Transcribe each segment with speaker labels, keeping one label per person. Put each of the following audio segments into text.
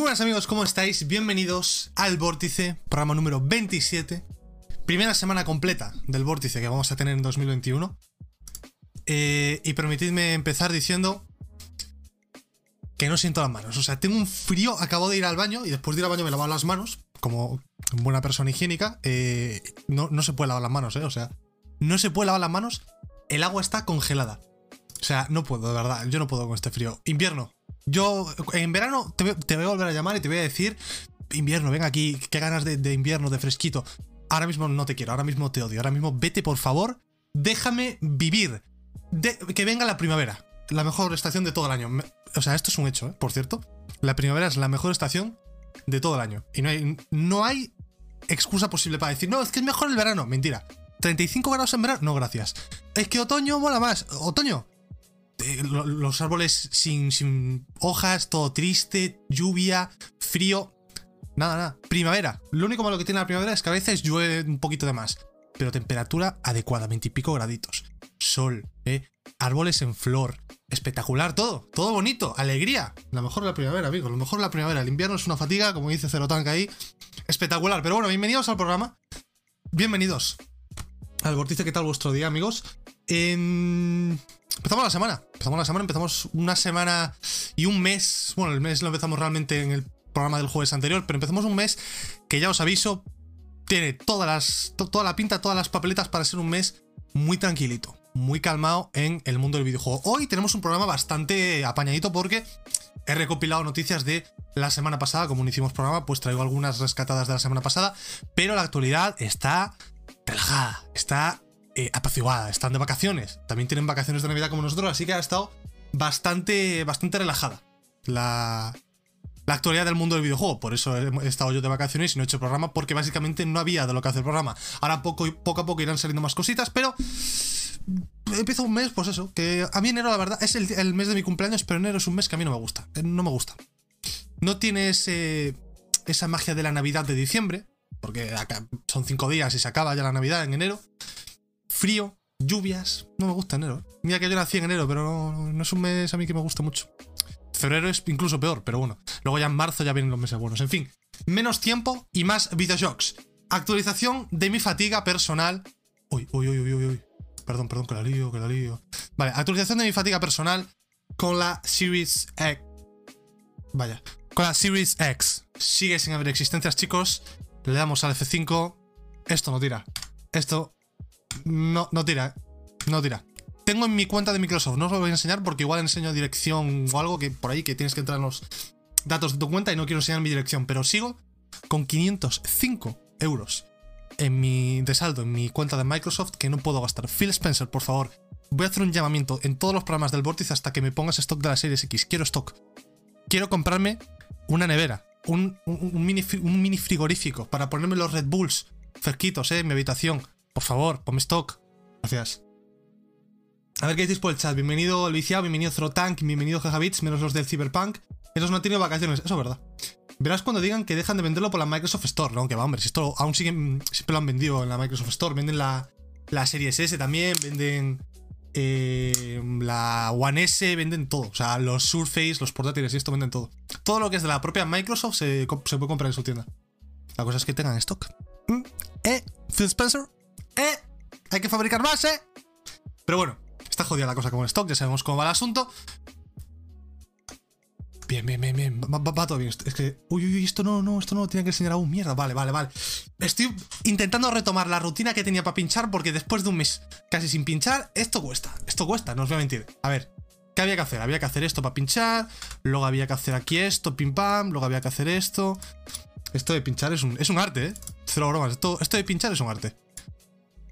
Speaker 1: Muy buenas amigos, ¿cómo estáis? Bienvenidos al Vórtice, programa número 27. Primera semana completa del Vórtice que vamos a tener en 2021. Eh, y permitidme empezar diciendo que no siento las manos. O sea, tengo un frío, acabo de ir al baño y después de ir al baño me he lavado las manos, como buena persona higiénica. Eh, no, no se puede lavar las manos, ¿eh? O sea, no se puede lavar las manos, el agua está congelada. O sea, no puedo, de verdad, yo no puedo con este frío. Invierno. Yo en verano te, voy a volver a llamar y te voy a decir, invierno, venga aquí, qué ganas de, invierno, de fresquito. Ahora mismo no te quiero, ahora mismo te odio, ahora mismo vete por favor, déjame vivir. De- que venga la primavera, la mejor estación de todo el año. O sea, esto es un hecho, ¿eh? por cierto. La primavera es la mejor estación de todo el año. Y no hay, no hay excusa posible para decir, no, es que es mejor el verano. Mentira. 35 grados en verano, no, gracias. Es que otoño mola más. Otoño. Lo- los árboles sin, sin hojas, todo triste, lluvia, frío. Nada, nada. Primavera. Lo único malo que tiene la primavera es que a veces llueve un poquito de más. Pero temperatura adecuada, 20 y pico graditos. Sol, ¿eh? Árboles en flor. Espectacular todo. Todo bonito. Alegría. La mejor de la primavera, amigos. Lo mejor la primavera. El invierno es una fatiga, como dice Cerotank ahí. Espectacular. Pero bueno, bienvenidos al programa. Bienvenidos al Vortice. ¿Qué tal vuestro día, amigos? En- Empezamos la semana. Empezamos la semana. Empezamos una semana y un mes. Bueno, el mes lo empezamos realmente en el programa del jueves anterior, pero empezamos un mes que ya os aviso, tiene todas las, to- toda la pinta, todas las papeletas para ser un mes muy tranquilito, muy calmado en el mundo del videojuego. Hoy tenemos un programa bastante apañadito porque he recopilado noticias de la semana pasada, como no hicimos programa, pues traigo algunas rescatadas de la semana pasada, pero la actualidad está relajada, está eh, apaciguada, están de vacaciones, también tienen vacaciones de Navidad como nosotros, así que ha estado bastante, bastante relajada la, la actualidad del mundo del videojuego. Por eso he estado yo de vacaciones y no he hecho programa, porque básicamente no había de lo que hacer programa. Ahora poco, a poco irán saliendo más cositas, pero empiezo un mes, pues eso, que a mí enero la verdad es el, mes de mi cumpleaños, pero enero es un mes que a mí no me gusta. eh, No me gusta. No tiene ese, esa magia de la Navidad de diciembre, porque son cinco días y se acaba ya la Navidad en enero. Frío, lluvias, no me gusta enero. Mira que yo nací en enero, pero no, es un mes a mí que me gusta mucho. Febrero es incluso peor, pero bueno. Luego ya en marzo ya vienen los meses buenos. En fin, menos tiempo y más videojuegos. Actualización de mi fatiga personal. Uy, uy, uy, uy, uy. Perdón, perdón, que la lío, que la lío. Vale, actualización de mi fatiga personal con la Series X. Vaya, con la Series X. Sigue sin haber existencias, chicos. Le damos al F5. Esto no tira. Esto no, no tira. No tira. Tengo en mi cuenta de Microsoft, no os lo voy a enseñar porque igual enseño dirección o algo que por ahí que tienes que entrar en los datos de tu cuenta y no quiero enseñar mi dirección, pero sigo con 505 euros en mi de saldo en mi cuenta de Microsoft que no puedo gastar. Phil Spencer, por favor, voy a hacer un llamamiento en todos los programas del Vortiz hasta que me pongas stock de la Series X. Quiero stock. Quiero comprarme una nevera, un, mini, un mini frigorífico para ponerme los Red Bulls cerquitos, eh, en mi habitación. Por favor, ponme stock. Gracias. A ver qué decís por el chat. Bienvenido el viciado, bienvenido Zero Tank, bienvenido Gigabits, menos los del Cyberpunk. Esos no han tenido vacaciones, eso es verdad. Verás cuando digan que dejan de venderlo por la Microsoft Store, ¿no? Que va, hombre, si esto aún siguen, siempre lo han vendido en la Microsoft Store. Venden la, la Series S también, venden eh, la One S, venden todo. O sea, los Surface, los portátiles y esto venden todo. Todo lo que es de la propia Microsoft se, se puede comprar en su tienda. La cosa es que tengan stock. ¿Mm? ¿Eh? Phil Spencer? ¿Eh? Hay que fabricar más, ¿eh? Pero bueno, está jodida la cosa con el stock, ya sabemos cómo va el asunto. Bien, bien, bien, bien. Va, todo bien. Es que. Uy, uy, uy, esto no, no, esto no lo tenía que enseñar aún. Mierda, vale, vale, vale. Estoy intentando retomar la rutina que tenía para pinchar porque después de un mes casi sin pinchar, esto cuesta. Esto cuesta, no os voy a mentir. A ver, ¿qué había que hacer? Había que hacer esto para pinchar. Luego había que hacer aquí esto, pim pam. Luego había que hacer esto. Esto de pinchar es un, es un arte, ¿eh? Cero bromas. Esto, esto de pinchar es un arte.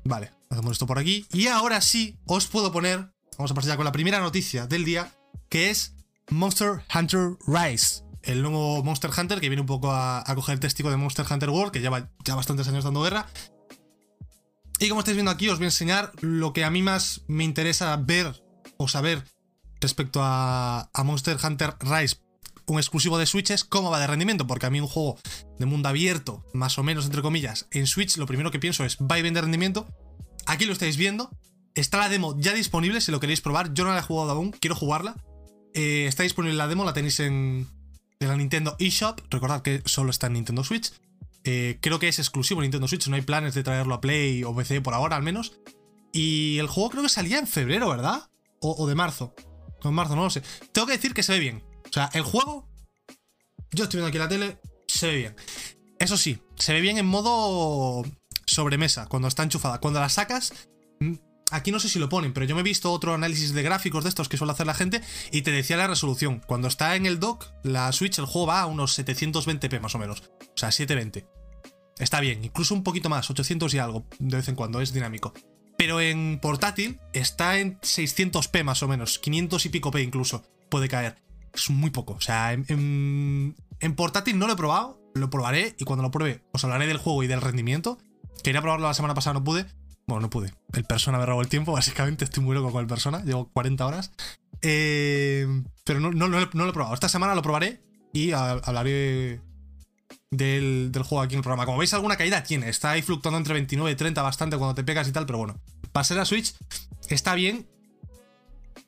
Speaker 1: Vale, hacemos esto por aquí. Y ahora sí, os puedo poner. Vamos a pasar ya con la primera noticia del día, que es Monster Hunter Rise. El nuevo Monster Hunter que viene un poco a, a coger el testigo de Monster Hunter World, que lleva ya bastantes años dando guerra. Y como estáis viendo aquí, os voy a enseñar lo que a mí más me interesa ver o saber respecto a, a Monster Hunter Rise, un exclusivo de Switch, es cómo va de rendimiento, porque a mí un juego de mundo abierto, más o menos entre comillas, en Switch, lo primero que pienso es, ¿va bien de rendimiento? Aquí lo estáis viendo, está la demo ya disponible si lo queréis probar, yo no la he jugado aún, quiero jugarla. Eh, está disponible la demo, la tenéis en, la Nintendo eShop. Recordad que solo está en Nintendo Switch. Eh, creo que es exclusivo Nintendo Switch, no hay planes de traerlo a Play o PC por ahora al menos. Y el juego creo que salía en febrero, ¿verdad? O, de marzo. En marzo, no lo sé. Tengo que decir que se ve bien. O sea, el juego. Yo estoy viendo aquí la tele, se ve bien. Eso sí, se ve bien en modo sobremesa, cuando está enchufada. Cuando la sacas, mm, aquí no sé si lo ponen, pero yo me he visto otro análisis de gráficos de estos que suele hacer la gente y te decía la resolución. Cuando está en el dock, la Switch, el juego va a unos 720p más o menos. O sea, 720. Está bien, incluso un poquito más, 800 y algo, de vez en cuando, es dinámico. Pero en portátil está en 600p más o menos, 500 y pico p incluso, puede caer. Es muy poco, o sea, en, portátil no lo he probado, lo probaré y cuando lo pruebe os hablaré del juego y del rendimiento. Quería probarlo la semana pasada, no pude. Bueno, no pude. El Persona me robó el tiempo, básicamente estoy muy loco con el Persona. Llevo 40 horas. Eh, pero no, lo he probado. Esta semana lo probaré y hablaré del, juego aquí en el programa. Como veis, alguna caída tiene. Está ahí fluctuando entre 29 y 30 bastante cuando te pegas y tal, pero bueno. Para la Switch, está bien.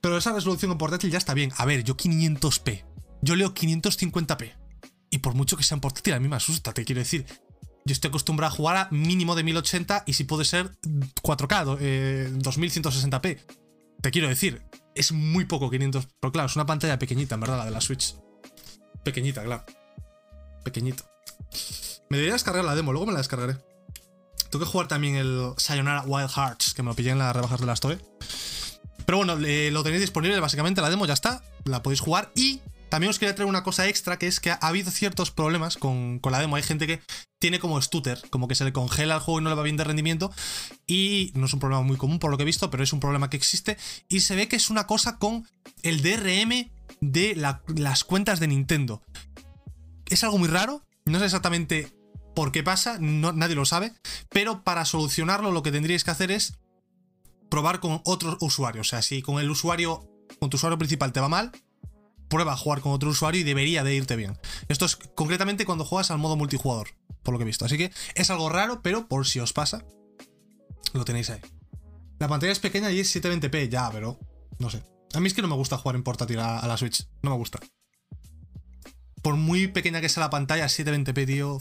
Speaker 1: Pero esa resolución en portátil ya está bien. A ver, yo 500p. Yo leo 550p. Y por mucho que sea en portátil, a mí me asusta, te quiero decir. Yo estoy acostumbrado a jugar a mínimo de 1080 y si puede ser 4K, eh, 2160p. Te quiero decir, es muy poco 500. Pero claro, es una pantalla pequeñita, en verdad, la de la Switch. Pequeñita, claro. Pequeñito. Me debería descargar la demo, luego me la descargaré. Tengo que jugar también el Sayonara Wild Hearts, que me lo pillé en las rebajas de la Store. Pero bueno, lo tenéis disponible, básicamente la demo ya está, la podéis jugar y también os quería traer una cosa extra, que es que ha habido ciertos problemas con, la demo. Hay gente que tiene como stutter, como que se le congela el juego y no le va bien de rendimiento. Y no es un problema muy común por lo que he visto, pero es un problema que existe. Y se ve que es una cosa con el DRM de las cuentas de Nintendo. Es algo muy raro, no sé exactamente por qué pasa, nadie lo sabe, pero para solucionarlo lo que tendríais que hacer es probar con otros usuarios. O sea, si con el usuario, con tu usuario principal te va mal, prueba a jugar con otro usuario y debería de irte bien. Esto es concretamente cuando juegas al modo multijugador, por lo que he visto. Así que es algo raro, pero por si os pasa, lo tenéis ahí. La pantalla es pequeña y es 720p, ya, pero no sé. A mí es que no me gusta jugar en portátil a, la Switch, no me gusta. Por muy pequeña que sea la pantalla, 720p, tío.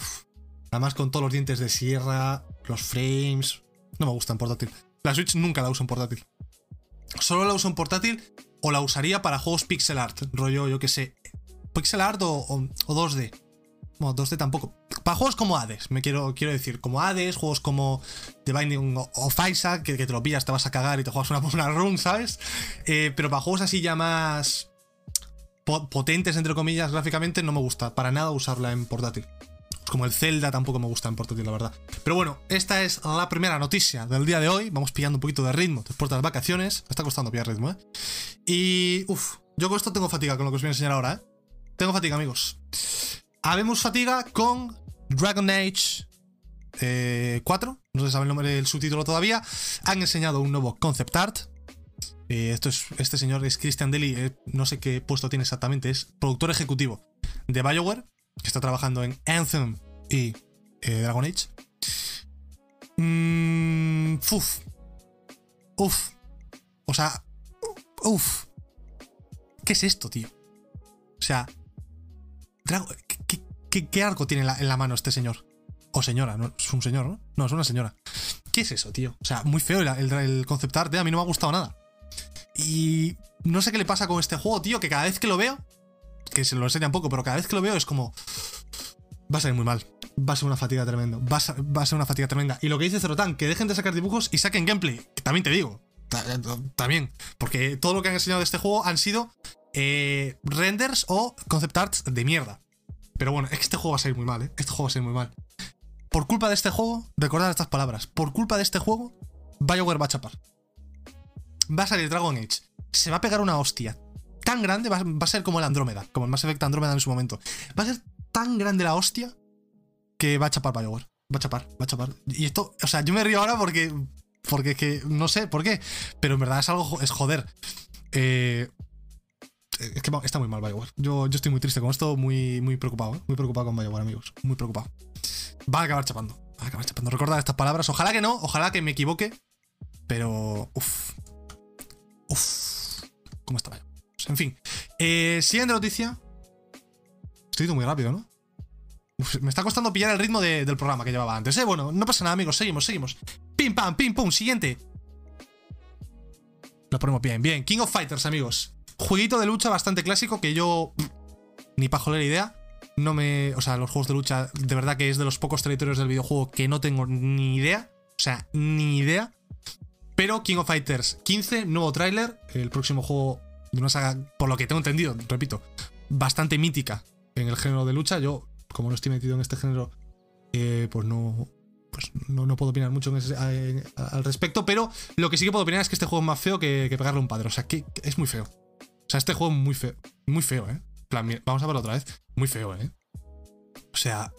Speaker 1: Además con todos los dientes de sierra, los frames. No me gusta en portátil. La Switch nunca la uso en portátil. Solo la uso en portátil o la usaría para juegos pixel art, rollo, yo que sé, pixel art o, 2D. Bueno, 2D tampoco. Para juegos como Hades, me quiero, quiero decir, como Hades, juegos como The Binding of Isaac, que, te lo pillas, te vas a cagar y te juegas una, una run, ¿sabes? Eh, pero para juegos así ya más potentes, entre comillas, gráficamente, no me gusta para nada usarla en portátil como el Zelda tampoco me gusta en portátil, la verdad. Pero bueno, esta es la primera noticia del día de hoy. Vamos pillando un poquito de ritmo después de las vacaciones. Me está costando pillar ritmo, ¿eh? Y, uff, yo con esto tengo fatiga con lo que os voy a enseñar ahora, ¿eh? Tengo fatiga, amigos. Habemos fatiga con Dragon Age 4. Eh, no se sabe el nombre del subtítulo todavía. Han enseñado un nuevo concept art. Eh, esto es, este señor es Christian Deli, eh, no sé qué puesto tiene exactamente, es productor ejecutivo de BioWare que está trabajando en Anthem y eh, Dragon Age. Mm, uf. Uf. O sea, uf. ¿Qué es esto, tío? O sea, ¿qué, arco tiene en la, mano este señor? O señora, no es un señor, ¿no? No, es una señora. ¿Qué es eso, tío? O sea, muy feo el, el, concept art, a mí no me ha gustado nada. Y no sé qué le pasa con este juego, tío, que cada vez que lo veo que se lo enseña un poco, pero cada vez que lo veo es como. Va a salir muy mal. Va a ser una fatiga tremenda. Va a, ser una fatiga tremenda. Y lo que dice Zerotan, que dejen de sacar dibujos y saquen gameplay. también te digo. También. Porque todo lo que han enseñado de este juego han sido eh, renders o concept arts de mierda. Pero bueno, este juego va a salir muy mal, ¿eh? Este juego va a salir muy mal. Por culpa de este juego, recordad estas palabras. Por culpa de este juego, va a chapar. Va a salir Dragon Age. Se va a pegar una hostia tan grande, va, a ser como el Andrómeda, como el Mass Effect Andrómeda en su momento. Va a ser tan grande la hostia que va a chapar Bioware. Va a chapar, va a chapar. Y esto, o sea, yo me río ahora porque. Porque que. No sé por qué. Pero en verdad es algo. Es joder. Eh, es que está muy mal Bioware. Yo, yo estoy muy triste con esto, muy, muy preocupado, ¿eh? Muy preocupado con Bioware, amigos. Muy preocupado. Va a acabar chapando. Va a acabar chapando. Recordad estas palabras. Ojalá que no, ojalá que me equivoque. Pero. Uf. Uf. ¿Cómo está Bioware? En fin. Eh, siguiente noticia. Estoy muy rápido, ¿no? me está costando pillar el ritmo del programa que llevaba antes, ¿eh? Bueno, no pasa nada, amigos. Seguimos, seguimos. Pim, pam, pim, pum. Siguiente. Lo ponemos bien, bien. King of Fighters, amigos. Jueguito de lucha bastante clásico que yo... Ni pajolera idea. No me... O sea, los juegos de lucha, de verdad que es de los pocos territorios del videojuego que no tengo ni idea. O sea, ni idea. Pero King of Fighters 15, nuevo tráiler. El próximo juego de una saga, por lo que tengo entendido, repito, bastante mítica en el género de lucha. Yo como no estoy metido en este género, eh, pues no. Pues no, puedo opinar mucho al respecto, pero lo que sí que puedo opinar es que este juego es más feo que, pegarle un padre. O sea, que, es muy feo. O sea, este juego es muy feo. Muy feo, ¿eh? vamos a verlo otra vez. Muy feo, ¿eh? O sea.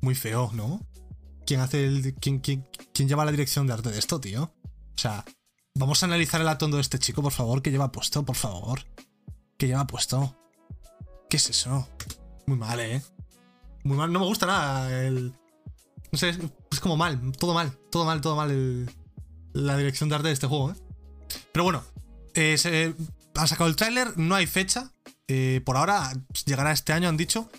Speaker 1: Muy feo, ¿no? ¿Quién hace el. ¿Quién, quién, quién lleva la dirección de arte de esto, tío? O sea, vamos a analizar el atondo de este chico, por favor, que lleva puesto, por favor. Que lleva puesto. ¿Qué es eso? Muy mal, ¿eh? Muy mal. No me gusta nada el... No sé, es como mal. Todo mal. Todo mal, todo mal la dirección de arte de este juego, ¿eh? Pero bueno. Eh, se, ha sacado el tráiler. No hay fecha. Eh, por ahora llegará este año, han dicho.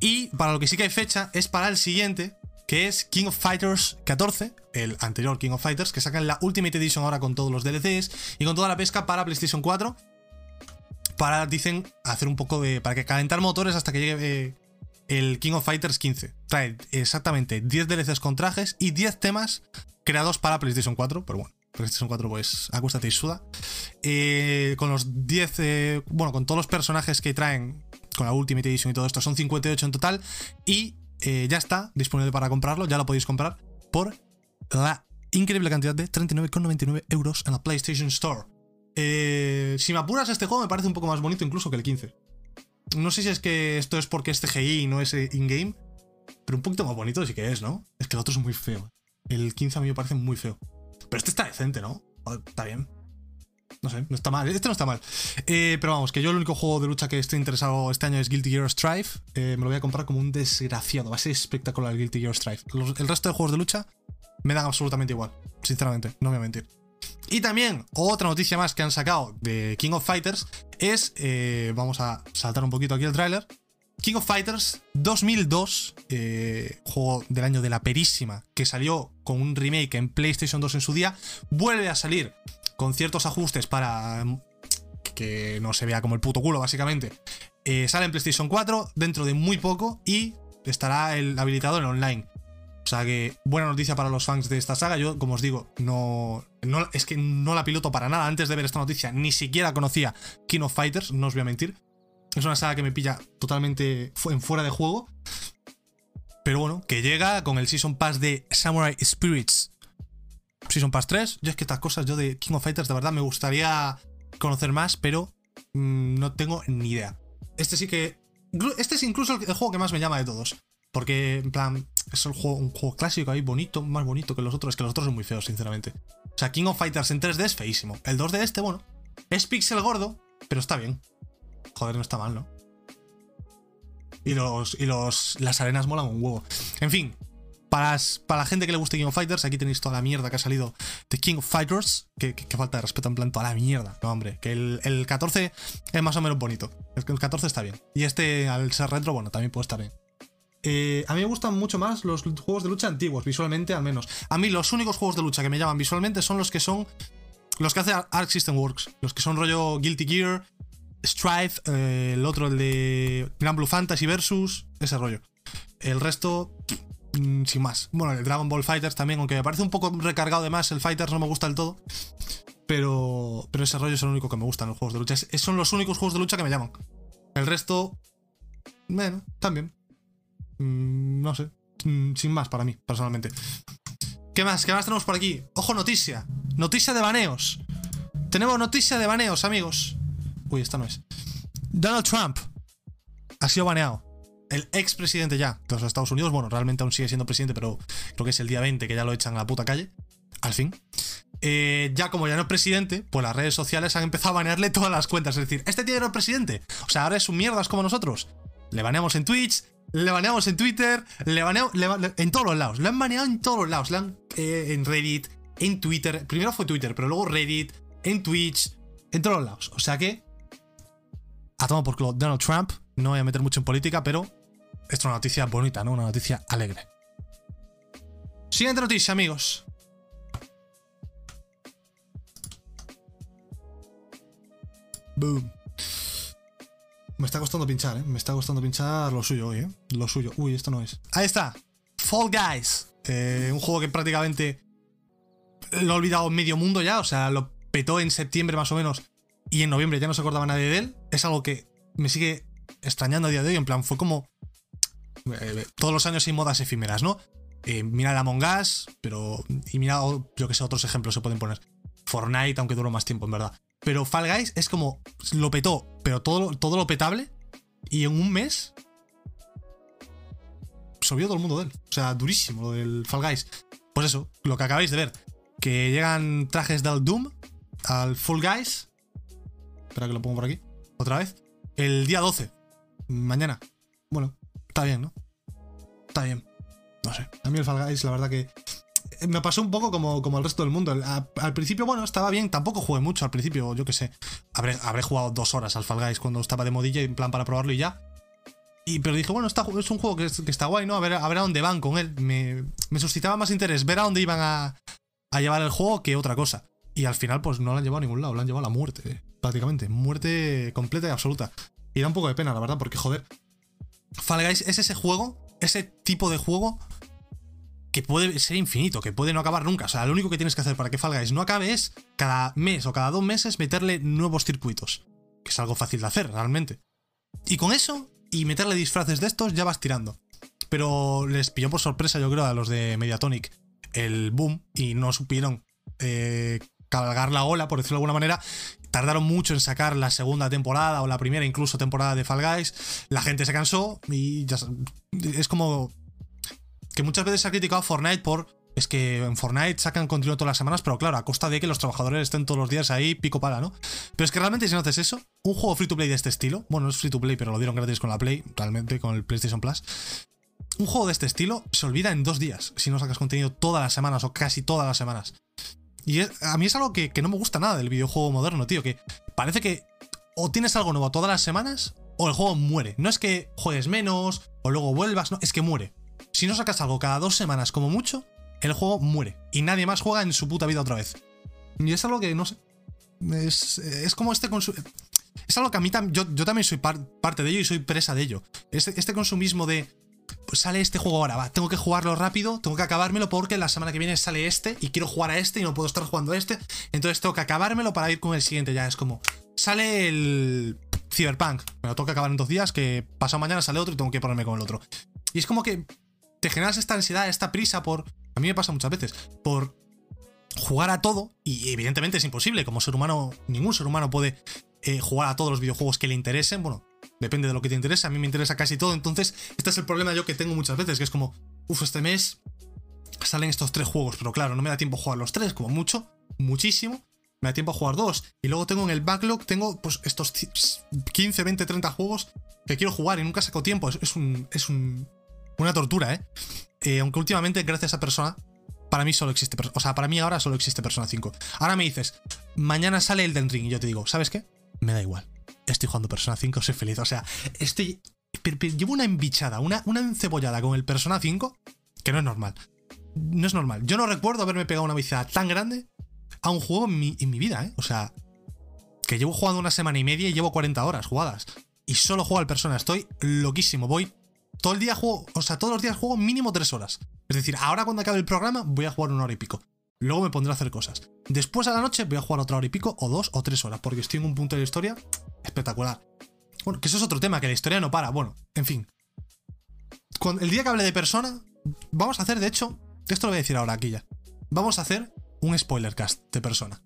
Speaker 1: Y para lo que sí que hay fecha es para el siguiente, que es King of Fighters 14, el anterior King of Fighters, que sacan la Ultimate Edition ahora con todos los DLCs y con toda la pesca para PlayStation 4 para, dicen, hacer un poco de. para que calentar motores hasta que llegue eh, el King of Fighters 15. Trae exactamente 10 DLCs con trajes y 10 temas creados para PlayStation 4, pero bueno. PlayStation 4, pues, acuéstate y suda. Eh, con los 10. Eh, bueno, con todos los personajes que traen con la Ultimate Edition y todo esto, son 58 en total. Y ya está disponible para comprarlo, ya lo podéis comprar por la increíble cantidad de 39,99 euros en la PlayStation Store. Eh, si me apuras, este juego me parece un poco más bonito incluso que el 15. No sé si es que esto es porque es CGI y no es eh, in-game, pero un poquito más bonito sí que es, ¿no? Es que el otro es muy feo. El 15 a mí me parece muy feo. Pero este está decente, ¿no? Está bien. No sé, no está mal. Este no está mal. Eh, pero vamos, que yo el único juego de lucha que estoy interesado este año es Guilty Gear Strive. me lo voy a comprar como un desgraciado. Va a ser espectacular Guilty Gear Strive. el resto de juegos de lucha me dan absolutamente igual. Sinceramente, no voy a mentir. Y también, otra noticia más que han sacado de King of Fighters es, eh, vamos a saltar un poquito aquí el tráiler, King of Fighters 2002, eh, juego del año de la perísima, que salió con un remake en PlayStation 2 en su día, vuelve a salir con ciertos ajustes para que no se vea como el puto culo, básicamente. Eh, sale en PlayStation 4 dentro de muy poco y estará el habilitado en online. O sea que buena noticia para los fans de esta saga. Yo, como os digo, no, no, es que no la piloto para nada. Antes de ver esta noticia, ni siquiera conocía King of Fighters, no os voy a mentir. Es una saga que me pilla totalmente en fuera de juego. Pero bueno, que llega con el Season Pass de Samurai Spirits. Season Pass 3. Yo es que estas cosas, yo de King of Fighters, de verdad me gustaría conocer más, pero mm, no tengo ni idea. Este sí que. Este es incluso el juego que más me llama de todos. Porque, en plan, es un juego, un juego clásico ahí, bonito, más bonito que los otros. Es que los otros son muy feos, sinceramente. O sea, King of Fighters en 3D es feísimo. El 2D este, bueno, es pixel gordo, pero está bien. Joder, no está mal, ¿no? Y los. Y los. Las arenas molan un huevo. En fin. Para, la gente que le guste King of Fighters, aquí tenéis toda la mierda que ha salido de King of Fighters. Que, falta de respeto, en plan, toda la mierda. No, hombre. Que el, el 14 es más o menos bonito. El 14 está bien. Y este, al ser retro, bueno, también puede estar bien. Eh, a mí me gustan mucho más los juegos de lucha antiguos, visualmente al menos. A mí los únicos juegos de lucha que me llaman visualmente son los que son. Los que hace Arc System Works. Los que son rollo Guilty Gear, Strife, eh, el otro, el de Grand Blue Fantasy Versus, ese rollo. El resto, mm, sin más. Bueno, el Dragon Ball Fighters también, aunque me parece un poco recargado de más, el Fighters no me gusta del todo. Pero, pero ese rollo es el único que me gustan los juegos de lucha. son los únicos juegos de lucha que me llaman. El resto, bueno, también. Mm, no sé. Mm, sin más para mí, personalmente. ¿Qué más? ¿Qué más tenemos por aquí? Ojo, noticia. Noticia de baneos. Tenemos noticia de baneos, amigos. Uy, esta no es. Donald Trump ha sido baneado. El expresidente ya de los Estados Unidos. Bueno, realmente aún sigue siendo presidente, pero creo que es el día 20 que ya lo echan a la puta calle. Al fin. Eh, ya como ya no es presidente, pues las redes sociales han empezado a banearle todas las cuentas. Es decir, este tío no es presidente. O sea, ahora es un mierdas como nosotros. Le baneamos en Twitch, le baneamos en Twitter, le baneamos en todos los lados. Lo han baneado en todos los lados. Le han, eh, en Reddit, en Twitter. Primero fue Twitter, pero luego Reddit, en Twitch, en todos los lados. O sea que. A tomar por culo Donald Trump. No voy a meter mucho en política, pero es una noticia bonita, ¿no? Una noticia alegre. Siguiente noticia, amigos. Boom. Me está costando pinchar, ¿eh? Me está costando pinchar lo suyo hoy, ¿eh? Lo suyo. Uy, esto no es. Ahí está. Fall Guys. Eh, un juego que prácticamente lo ha olvidado medio mundo ya. O sea, lo petó en septiembre más o menos. Y en noviembre ya no se acordaba nadie de él. Es algo que me sigue extrañando a día de hoy. En plan, fue como. Eh, todos los años hay modas efímeras, ¿no? Eh, mira la Among Us, pero. Y mira, yo que sé, otros ejemplos se pueden poner. Fortnite, aunque duró más tiempo, en verdad. Pero Fall Guys es como. Lo petó, pero todo, todo lo petable. Y en un mes. Se olvidó todo el mundo de él. O sea, durísimo lo del Fall Guys. Pues eso, lo que acabáis de ver. Que llegan trajes del Doom al Fall Guys. Espera que lo pongo por aquí. Otra vez. El día 12. Mañana. Bueno, está bien, ¿no? Está bien. No sé. A mí el Fall Guys, la verdad que. eh, Me pasó un poco como, como el resto del mundo. Al principio, bueno, estaba bien. Tampoco jugué mucho al principio, yo qué sé. Habré, habré jugado dos horas al Fall Guys cuando estaba de modilla, en plan para probarlo y ya. Y, pero dije, bueno, está, es un juego que está guay, ¿no? A ver, a ver a dónde van con él. Me, me suscitaba más interés ver a dónde iban a, a llevar el juego que otra cosa. Y al final, pues no lo han llevado a ningún lado, lo han llevado a la muerte, prácticamente. Muerte completa y absoluta. Y da un poco de pena, la verdad, porque joder. Fall Guys es ese juego, ese tipo de juego que puede ser infinito, que puede no acabar nunca. O sea, lo único que tienes que hacer para que Fall Guys no acabe es cada mes o cada dos meses meterle nuevos circuitos. Que es algo fácil de hacer, realmente. Y con eso, y meterle disfraces de estos, ya vas tirando. Pero les pilló por sorpresa, yo creo, a los de Mediatonic el boom y no supieron eh, cabalgar la ola, por decirlo de alguna manera. Tardaron mucho en sacar la segunda temporada o la primera incluso temporada de Fall Guys. La gente se cansó y ya es como que muchas veces se ha criticado a Fortnite por es que en Fortnite sacan contenido todas las semanas, pero claro, a costa de que los trabajadores estén todos los días ahí pico pala, ¿no? Pero es que realmente si no haces eso, un juego free to play de este estilo, bueno, no es free to play, pero lo dieron gratis con la Play, realmente con el PlayStation Plus. Un juego de este estilo se olvida en dos días si no sacas contenido todas las semanas o casi todas las semanas. Y es- a mí es algo que, que no me gusta nada del videojuego moderno, tío, que parece que o tienes algo nuevo todas las semanas o el juego muere. No es que juegues menos o luego vuelvas, no, es que muere. Si no sacas algo cada dos semanas como mucho, el juego muere. Y nadie más juega en su puta vida otra vez. Y es algo que, no sé. Es, es como este consu- Es algo que a mí también. Yo, yo también soy par- parte de ello y soy presa de ello. Este, este consumismo de. Sale este juego ahora, va. Tengo que jugarlo rápido, tengo que acabármelo porque la semana que viene sale este y quiero jugar a este y no puedo estar jugando a este. Entonces tengo que acabármelo para ir con el siguiente. Ya es como. Sale el. Cyberpunk. Me lo tengo que acabar en dos días, que pasado mañana sale otro y tengo que ponerme con el otro. Y es como que te generas esta ansiedad, esta prisa por. A mí me pasa muchas veces. Por jugar a todo. Y evidentemente es imposible. Como ser humano, ningún ser humano puede eh, jugar a todos los videojuegos que le interesen. Bueno, depende de lo que te interese. A mí me interesa casi todo. Entonces, este es el problema yo que tengo muchas veces. Que es como, uff, este mes salen estos tres juegos. Pero claro, no me da tiempo a jugar los tres, como mucho. Muchísimo. Me da tiempo a jugar dos. Y luego tengo en el backlog, tengo pues estos 15, 20, 30 juegos que quiero jugar y nunca saco tiempo. Es, es un. Es un. Una tortura, ¿eh? Eh, Aunque últimamente, gracias a persona, para mí solo existe. O sea, para mí ahora solo existe Persona 5. Ahora me dices, mañana sale el Ring. Y yo te digo, ¿sabes qué? Me da igual. Estoy jugando Persona 5, soy feliz. O sea, estoy. llevo una embichada, una, una encebollada con el Persona 5 que no es normal. No es normal. Yo no recuerdo haberme pegado una viciada tan grande a un juego en mi, en mi vida, ¿eh? O sea, que llevo jugando una semana y media y llevo 40 horas jugadas. Y solo juego al Persona. Estoy loquísimo. Voy todo el día juego, o sea, todos los días juego mínimo 3 horas. Es decir, ahora cuando acabe el programa voy a jugar una hora y pico. Luego me pondré a hacer cosas. Después a la noche voy a jugar otra hora y pico, o dos o tres horas, porque estoy en un punto de la historia espectacular. Bueno, que eso es otro tema, que la historia no para. Bueno, en fin. El día que hable de persona, vamos a hacer, de hecho, esto lo voy a decir ahora aquí ya. Vamos a hacer un spoiler cast de persona.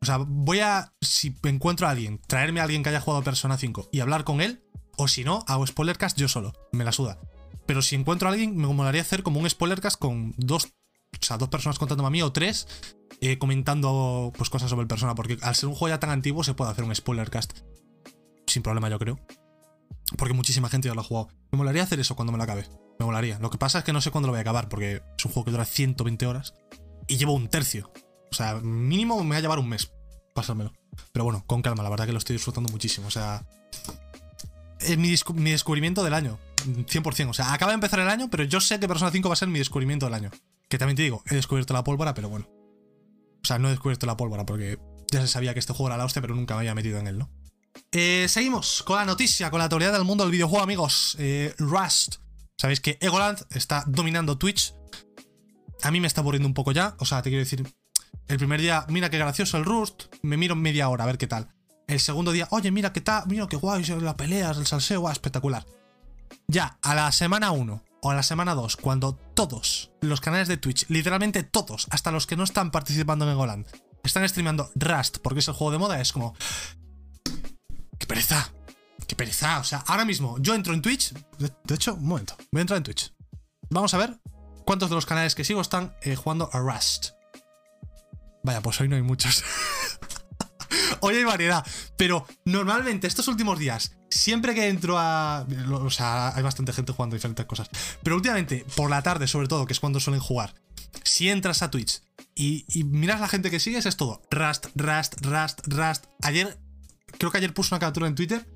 Speaker 1: O sea, voy a, si encuentro a alguien, traerme a alguien que haya jugado Persona 5 y hablar con él, o si no, hago spoilercast yo solo, me la suda. Pero si encuentro a alguien, me molaría hacer como un spoilercast con dos, o sea, dos personas contándome a mí o tres eh, comentando pues cosas sobre el persona, porque al ser un juego ya tan antiguo se puede hacer un spoilercast sin problema, yo creo. Porque muchísima gente ya lo ha jugado. Me molaría hacer eso cuando me lo acabe. Me molaría. Lo que pasa es que no sé cuándo lo voy a acabar, porque es un juego que dura 120 horas y llevo un tercio. O sea, mínimo me va a llevar un mes pasármelo. Pero bueno, con calma, la verdad que lo estoy disfrutando muchísimo. O sea, eh, mi, mi, descubrimiento del año. 100%. O sea, acaba de empezar el año, pero yo sé que Persona 5 va a ser mi descubrimiento del año. Que también te digo, he descubierto la pólvora, pero bueno. O sea, no he descubierto la pólvora porque ya se sabía que este juego era la hostia, pero nunca me había metido en él, ¿no? Eh, seguimos con la noticia, con la actualidad del mundo del videojuego, amigos. Eh, Rust. Sabéis que Egoland está dominando Twitch. A mí me está aburriendo un poco ya. O sea, te quiero decir, el primer día, mira qué gracioso el Rust. Me miro media hora a ver qué tal. El segundo día, oye, mira qué tal, mira qué guay, la peleas, el salseo, guay, espectacular. Ya, a la semana 1 o a la semana 2, cuando todos los canales de Twitch, literalmente todos, hasta los que no están participando en Egoland, están streamando Rust porque es el juego de moda, es como. ¡Qué pereza! ¡Qué pereza! O sea, ahora mismo yo entro en Twitch. De, hecho, un momento, voy a entrar en Twitch. Vamos a ver cuántos de los canales que sigo están eh, jugando a Rust. Vaya, pues hoy no hay muchos. hoy hay variedad. Pero normalmente estos últimos días, siempre que entro a. O sea, hay bastante gente jugando diferentes cosas. Pero últimamente, por la tarde, sobre todo, que es cuando suelen jugar, si entras a Twitch y, miras la gente que sigues, es todo. Rust, Rust, Rust, Rust. Ayer, creo que ayer puse una captura en Twitter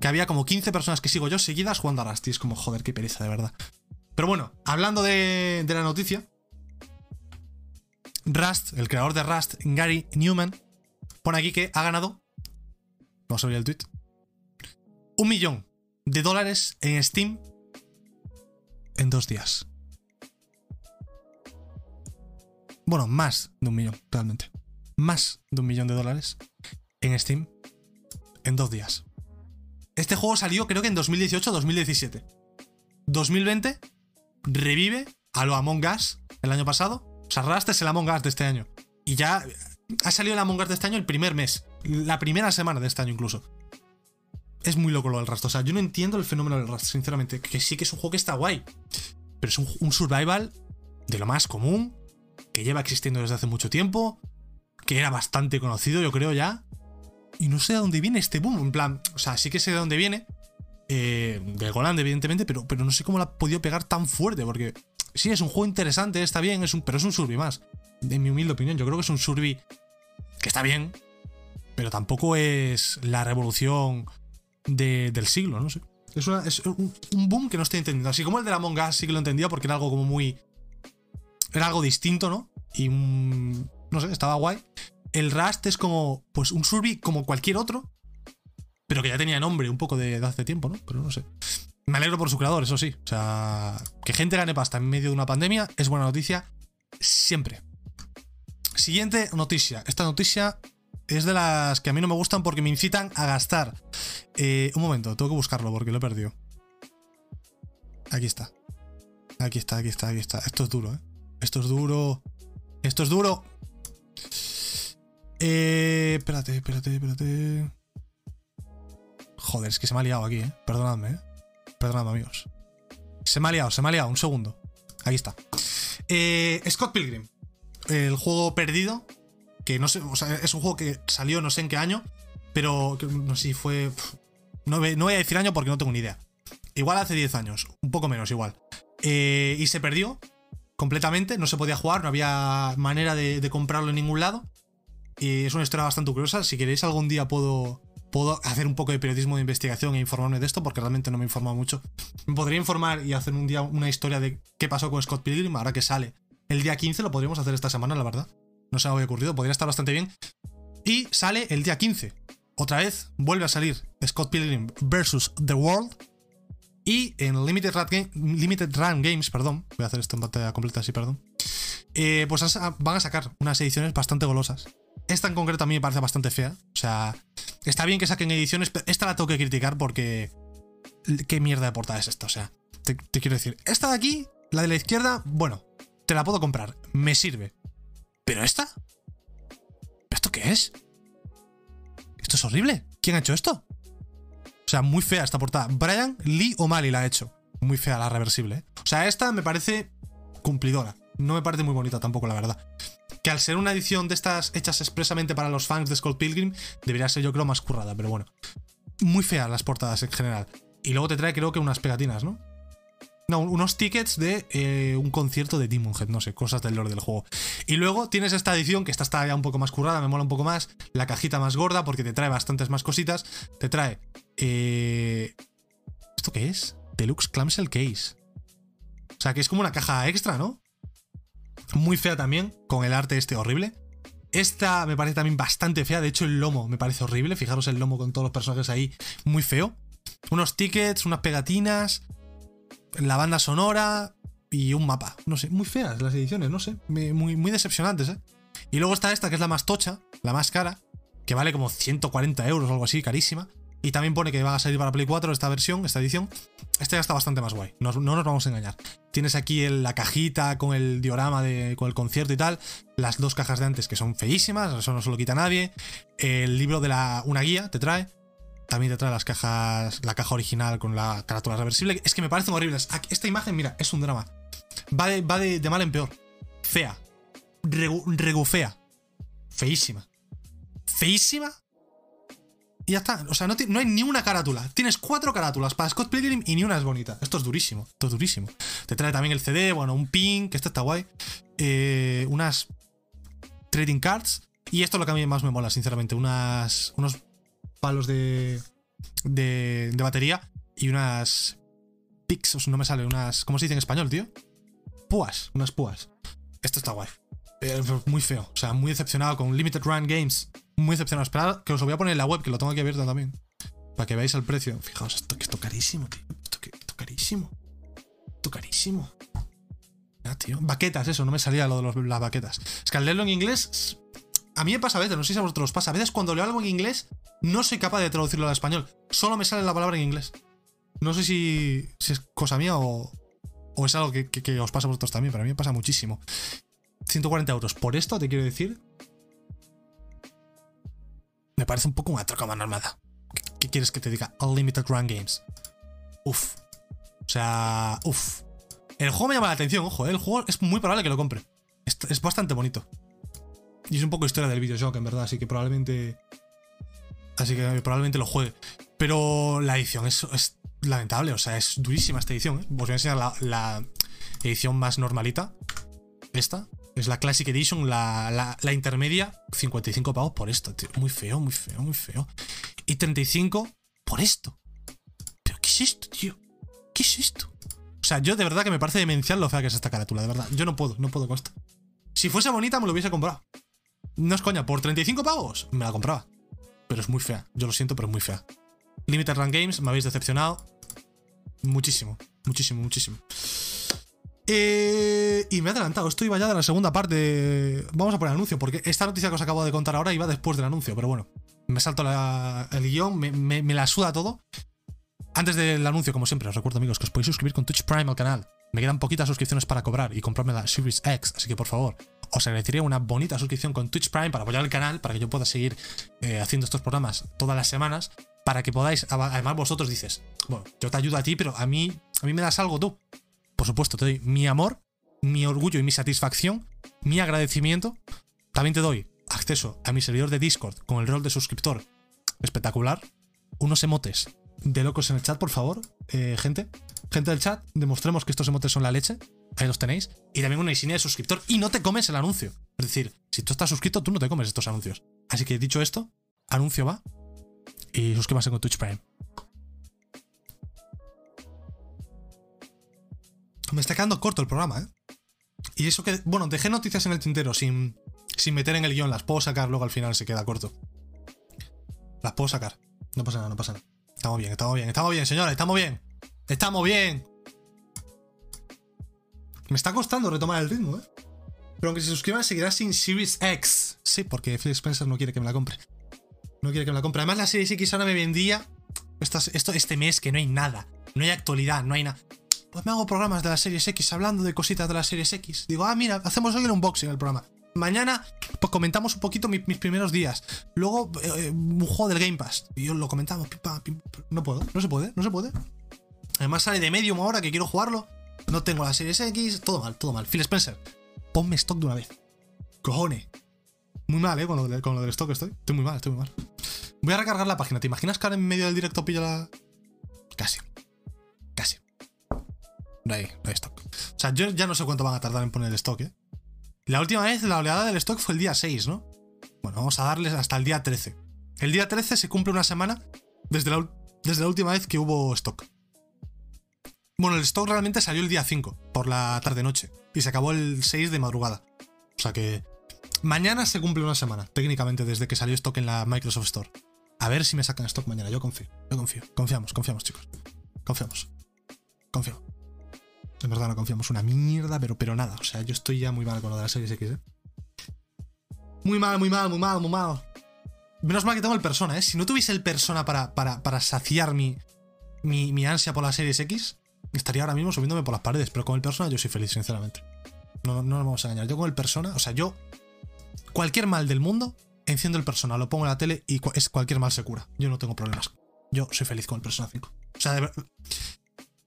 Speaker 1: que había como 15 personas que sigo yo seguidas jugando a Rust. Y es como, joder, qué pereza, de verdad. Pero bueno, hablando de, de la noticia, Rust, el creador de Rust, Gary Newman, pone aquí que ha ganado. Vamos a abrir el tweet. Un millón de dólares en Steam en dos días. Bueno, más de un millón, realmente. Más de un millón de dólares en Steam en dos días. Este juego salió creo que en 2018-2017. 2020 revive a lo Among Us el año pasado. O sea, Rust el Among Us de este año. Y ya ha salido el Among Us de este año el primer mes. La primera semana de este año incluso. Es muy loco lo del Rust. O sea, yo no entiendo el fenómeno del Rust, sinceramente. Que sí que es un juego que está guay. Pero es un survival de lo más común que lleva existiendo desde hace mucho tiempo, que era bastante conocido, yo creo ya. Y no sé de dónde viene este boom. En plan, o sea, sí que sé de dónde viene. Eh, de Goland, evidentemente, pero, pero no sé cómo la ha podido pegar tan fuerte. Porque sí, es un juego interesante, está bien, es un, pero es un survi más. En mi humilde opinión, yo creo que es un survi que está bien, pero tampoco es la revolución del siglo, no sé. Es, es un, boom que no estoy entendiendo. Así como el de la Among Us sí que lo entendía porque era algo como muy era algo distinto, ¿no? Y no sé, estaba guay. El Rust es como, pues un survi como cualquier otro, pero que ya tenía nombre un poco de, hace tiempo, ¿no? Pero no sé. Me alegro por su creador, eso sí. O sea, que gente gane pasta en medio de una pandemia es buena noticia siempre. Siguiente noticia. Esta noticia es de las que a mí no me gustan porque me incitan a gastar. Eh, un momento, tengo que buscarlo porque lo he perdido. Aquí está. Aquí está, aquí está, aquí está. Esto es duro, ¿eh? Esto es duro. Esto es duro. Eh, espérate, espérate, espérate. Joder, es que se me ha liado aquí, ¿eh? Perdonadme, ¿eh? Perdonadme, amigos. Se me ha liado, se me ha liado. Un segundo. Aquí está. Eh, Scott Pilgrim. El juego perdido. Que no sé, es un juego que salió no sé en qué año. Pero no sé si fue. No, no voy a decir año porque no tengo ni idea. Igual hace 10 años. Un poco menos, igual. Eh, y se perdió completamente, no se podía jugar, no había manera de, comprarlo en ningún lado. Y es una historia bastante curiosa. Si queréis algún día puedo, puedo hacer un poco de periodismo de investigación e informarme de esto, porque realmente no me he informado mucho. Me podría informar y hacer un día una historia de qué pasó con Scott Pilgrim, ahora que sale. El día 15 lo podríamos hacer esta semana, la verdad. No se me había ocurrido, podría estar bastante bien. Y sale el día 15. Otra vez vuelve a salir Scott Pilgrim vs. The World, y en Limited Run, Games, perdón, voy a hacer esto en pantalla completa así, perdón. Eh, pues van a sacar unas ediciones bastante golosas. Esta en concreto a mí me parece bastante fea. O sea, está bien que saquen ediciones, pero esta la tengo que criticar porque. ¿Qué mierda de portada es esta? O sea, te, quiero decir, esta de aquí, la de la izquierda, bueno, te la puedo comprar, me sirve. ¿Pero esta? ¿Esto qué es? Esto es horrible. ¿Quién ha hecho esto? O sea, muy fea esta portada. Brian Lee O'Malley la ha hecho. Muy fea la reversible. ¿eh? O sea, esta me parece cumplidora. No me parece muy bonita tampoco, la verdad. Que al ser una edición de estas hechas expresamente para los fans de Skull Pilgrim, debería ser yo creo más currada, pero bueno. Muy feas las portadas en general. Y luego te trae creo que unas pegatinas, ¿no? No, unos tickets de eh, un concierto de Demon Head, no sé, cosas del lore del juego. Y luego tienes esta edición que esta está ya un poco más currada, me mola un poco más, la cajita más gorda porque te trae bastantes más cositas. Te trae eh, ¿Esto qué es? Deluxe Clamshell Case. O sea, que es como una caja extra, ¿no? Muy fea también, con el arte este horrible. Esta me parece también bastante fea. De hecho, el lomo me parece horrible. Fijaros el lomo con todos los personajes ahí. Muy feo. Unos tickets, unas pegatinas. La banda sonora. Y un mapa. No sé, muy feas las ediciones, no sé. Muy, muy decepcionantes, ¿eh? Y luego está esta, que es la más tocha, la más cara. Que vale como 140 euros o algo así, carísima. Y también pone que va a salir para Play 4 esta versión, esta edición. Esta ya está bastante más guay, no, nos vamos a engañar. Tienes aquí la cajita con el diorama de, con el concierto y tal. Las dos cajas de antes que son feísimas, eso no se lo quita nadie. El libro de la. una guía te trae. También te trae las cajas. La caja original con la carátula reversible. Es que me parecen horribles. Esta imagen, mira, es un drama. Va de, va de, mal en peor. Fea. regufea. Feísima. Feísima y ya está. O sea, no, no, hay ni una carátula. Tienes cuatro carátulas para Scott Pilgrim y ni una es bonita. Esto es durísimo. Esto es durísimo. Te trae también el CD, bueno, un pin, que esto está guay. Eh, unas trading cards. Y esto es lo que a mí más me mola, sinceramente. Unas, unos palos de, de, de batería y unas pixos, no me sale, unas... ¿Cómo se dice en español, tío? Púas, unas púas. Esto está guay. Eh, muy feo. O sea, muy decepcionado con Limited Run Games muy decepcionado. Esperad que os lo voy a poner en la web, que lo tengo aquí abierto también. Para que veáis el precio. Fijaos, esto, esto carísimo, tío. Esto, esto carísimo. Esto carísimo. Ya, tío. Baquetas, eso, no me salía lo de las baquetas. Es que al leerlo en inglés. A mí me pasa a veces, no sé si a vosotros os pasa. A veces cuando leo algo en inglés, no soy capaz de traducirlo al español. Solo me sale la palabra en inglés. No sé si, es cosa mía o, o es algo que, os pasa a vosotros también, pero a mí me pasa muchísimo. 140 euros. Por esto te quiero decir me parece un poco una troca más armada. ¿Qué, quieres que te diga? Unlimited Run Games. Uf. O sea, uf. El juego me llama la atención, ojo, ¿eh? el juego es muy probable que lo compre. Es, bastante bonito. Y es un poco historia del Videoshock, en verdad, así que probablemente. Así que probablemente lo juegue. Pero la edición es, lamentable, o sea, es durísima esta edición. ¿eh? Os voy a enseñar la, la edición más normalita. Esta. Es la Classic Edition, la, intermedia, 55 pavos por esto, tío. Muy feo, muy feo, muy feo. Y 35 por esto. ¿Pero qué es esto, tío? ¿Qué es esto? O sea, yo de verdad que me parece demencial lo fea que es esta carátula, de verdad. Yo no puedo, no puedo con esto. Si fuese bonita me lo hubiese comprado. No es coña, por 35 pavos me la compraba. Pero es muy fea. Yo lo siento, pero es muy fea. Limited Run Games, me habéis decepcionado. Muchísimo, muchísimo, muchísimo. Eh, y me he adelantado, esto iba ya de la segunda parte. Vamos a poner anuncio, porque esta noticia que os acabo de contar ahora iba después del anuncio, pero bueno, me salto el guion, me, la suda todo. Antes del anuncio, como siempre, os recuerdo, amigos, que os podéis suscribir con Twitch Prime al canal. Me quedan poquitas suscripciones para cobrar y comprarme la Series X, así que por favor, os agradecería una bonita suscripción con Twitch Prime para apoyar el canal, para que yo pueda seguir eh, haciendo estos programas todas las semanas, para que podáis, además vosotros dices, bueno, yo te ayudo a ti, pero a mí, a mí me das algo tú por supuesto, te doy mi amor, mi orgullo y mi satisfacción, mi agradecimiento. También te doy acceso a mi servidor de Discord con el rol de suscriptor espectacular. Unos emotes de locos en el chat, por favor, eh, gente. Gente del chat, demostremos que estos emotes son la leche. Ahí los tenéis. Y también una insignia de suscriptor. Y no te comes el anuncio. Es decir, si tú estás suscrito, tú no te comes estos anuncios. Así que dicho esto, anuncio va. Y suscríbase con Twitch Prime. Me está quedando corto el programa, ¿eh? Y eso que, bueno, dejé noticias en el tintero sin, sin meter en el guion, las puedo sacar, luego al final se queda corto. Las puedo sacar. No pasa nada, no pasa nada. Estamos bien, estamos bien, estamos bien, señores, estamos bien. Estamos bien. Me está costando retomar el ritmo, ¿eh? Pero aunque se suscriban, seguirá sin Series X. Sí, porque Phil Spencer no quiere que me la compre. No quiere que me la compre. Además, la Series X ahora me vendía. Esto, este mes que no hay nada. No hay actualidad, no hay nada pues me hago programas de la Series X hablando de cositas de la Series X. Digo, ah, mira, hacemos hoy el unboxing el programa. Mañana, pues comentamos un poquito mis, primeros días. Luego, eh, un juego del Game Pass. Y yo lo comentamos. no puedo, no se puede, no se puede. Además sale de Medium ahora que quiero jugarlo. No tengo la Series X. Todo mal, todo mal. Phil Spencer, ponme stock de una vez. Cojones. Muy mal, ¿eh? Con lo, del stock estoy. Estoy muy mal, estoy muy mal. Voy a recargar la página. ¿Te imaginas que ahora en medio del directo pilla la...? Casi. Casi. No hay, stock. O sea, yo ya no sé cuánto van a tardar en poner el stock, ¿eh? La última vez la oleada del stock fue el día 6, ¿no? Bueno, vamos a darles hasta el día 13. El día 13 se cumple una semana desde la última vez que hubo stock. Bueno, el stock realmente salió el día 5, por la tarde-noche, y se acabó el 6 de madrugada. O sea que mañana se cumple una semana, técnicamente, desde que salió stock en la Microsoft Store. A ver si me sacan stock mañana, yo confío, yo confío. Confiamos, confiamos, chicos. Confiamos. Confío. En verdad no confiamos una mierda, pero, pero nada. O sea, yo estoy ya muy mal con lo de la Series X, ¿eh? Muy mal, muy mal, muy mal, muy mal. Menos mal que tengo el Persona, ¿eh? Si no tuviese el Persona para, para, para saciar mi, mi, mi, ansia por la Series X, estaría ahora mismo subiéndome por las paredes. Pero con el Persona yo soy feliz, sinceramente. No, no nos vamos a engañar. Yo con el Persona, o sea, yo... Cualquier mal del mundo, enciendo el Persona, lo pongo en la tele y es cualquier mal se cura. Yo no tengo problemas. Yo soy feliz con el Persona 5. O sea, de verdad...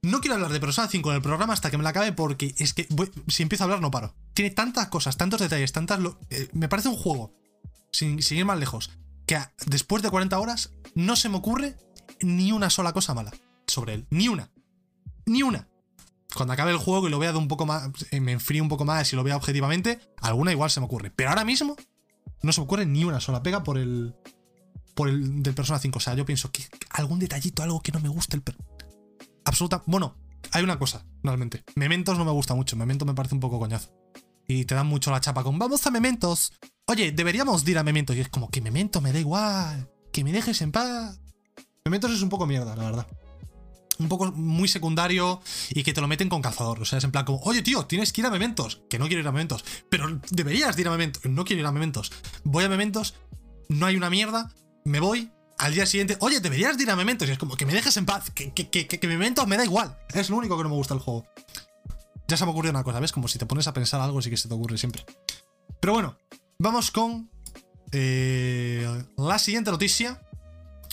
Speaker 1: No quiero hablar de Persona 5 en el programa hasta que me la acabe porque es que si empiezo a hablar no paro. Tiene tantas cosas, tantos detalles, tantas... Eh, me parece un juego, sin, sin, ir más lejos, que después de 40 horas no se me ocurre ni una sola cosa mala sobre él. Ni una. Ni una. Cuando acabe el juego y lo vea de un poco más, eh, me enfríe un poco más y lo vea objetivamente, alguna igual se me ocurre. Pero ahora mismo no se me ocurre ni una sola pega por el... Por el del Persona 5. O sea, yo pienso que algún detallito, algo que no me guste el... Absoluta. Bueno, hay una cosa, realmente. Mementos no me gusta mucho. Memento me parece un poco coñazo. Y te dan mucho la chapa con vamos a Mementos. Oye, deberíamos ir a Mementos. Y es como que Memento me da igual. Que me dejes en paz. Mementos es un poco mierda, la verdad. Un poco muy secundario y que te lo meten con cazador. O sea, es en plan como, oye, tío, tienes que ir a Mementos. Que no quiero ir a Mementos. Pero deberías ir a Mementos. No quiero ir a Mementos. Voy a Mementos. No hay una mierda. Me voy al día siguiente, oye, deberías ir a Mementos. Y es como que me dejes en paz, que, que, que, que Mementos me da igual. Es lo único que no me gusta el juego. Ya se me ocurrió una cosa, ¿ves? Como si te pones a pensar algo, sí que se te ocurre siempre. Pero bueno, vamos con eh, la siguiente noticia.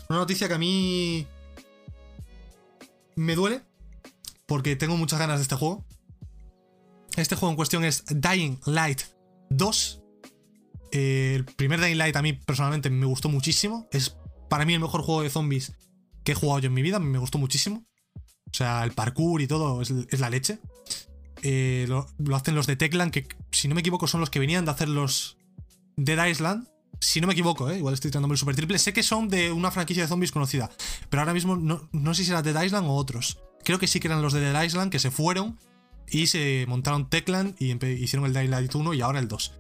Speaker 1: Una noticia que a mí me duele, porque tengo muchas ganas de este juego. Este juego en cuestión es Dying Light 2. Eh, el primer Dying Light a mí personalmente me gustó muchísimo. Es para mí el mejor juego de zombies que he jugado yo en mi vida, me gustó muchísimo. O sea, el parkour y todo es, la leche. Eh, lo, hacen los de Techland, que si no me equivoco son los que venían de hacer los Dead Island. Si no me equivoco, ¿eh? igual estoy tirándome el super triple. Sé que son de una franquicia de zombies conocida, pero ahora mismo no, no sé si era Dead Island o otros. Creo que sí que eran los de Dead Island que se fueron y se montaron Techland y hicieron el Dying Light 1 y ahora el 2.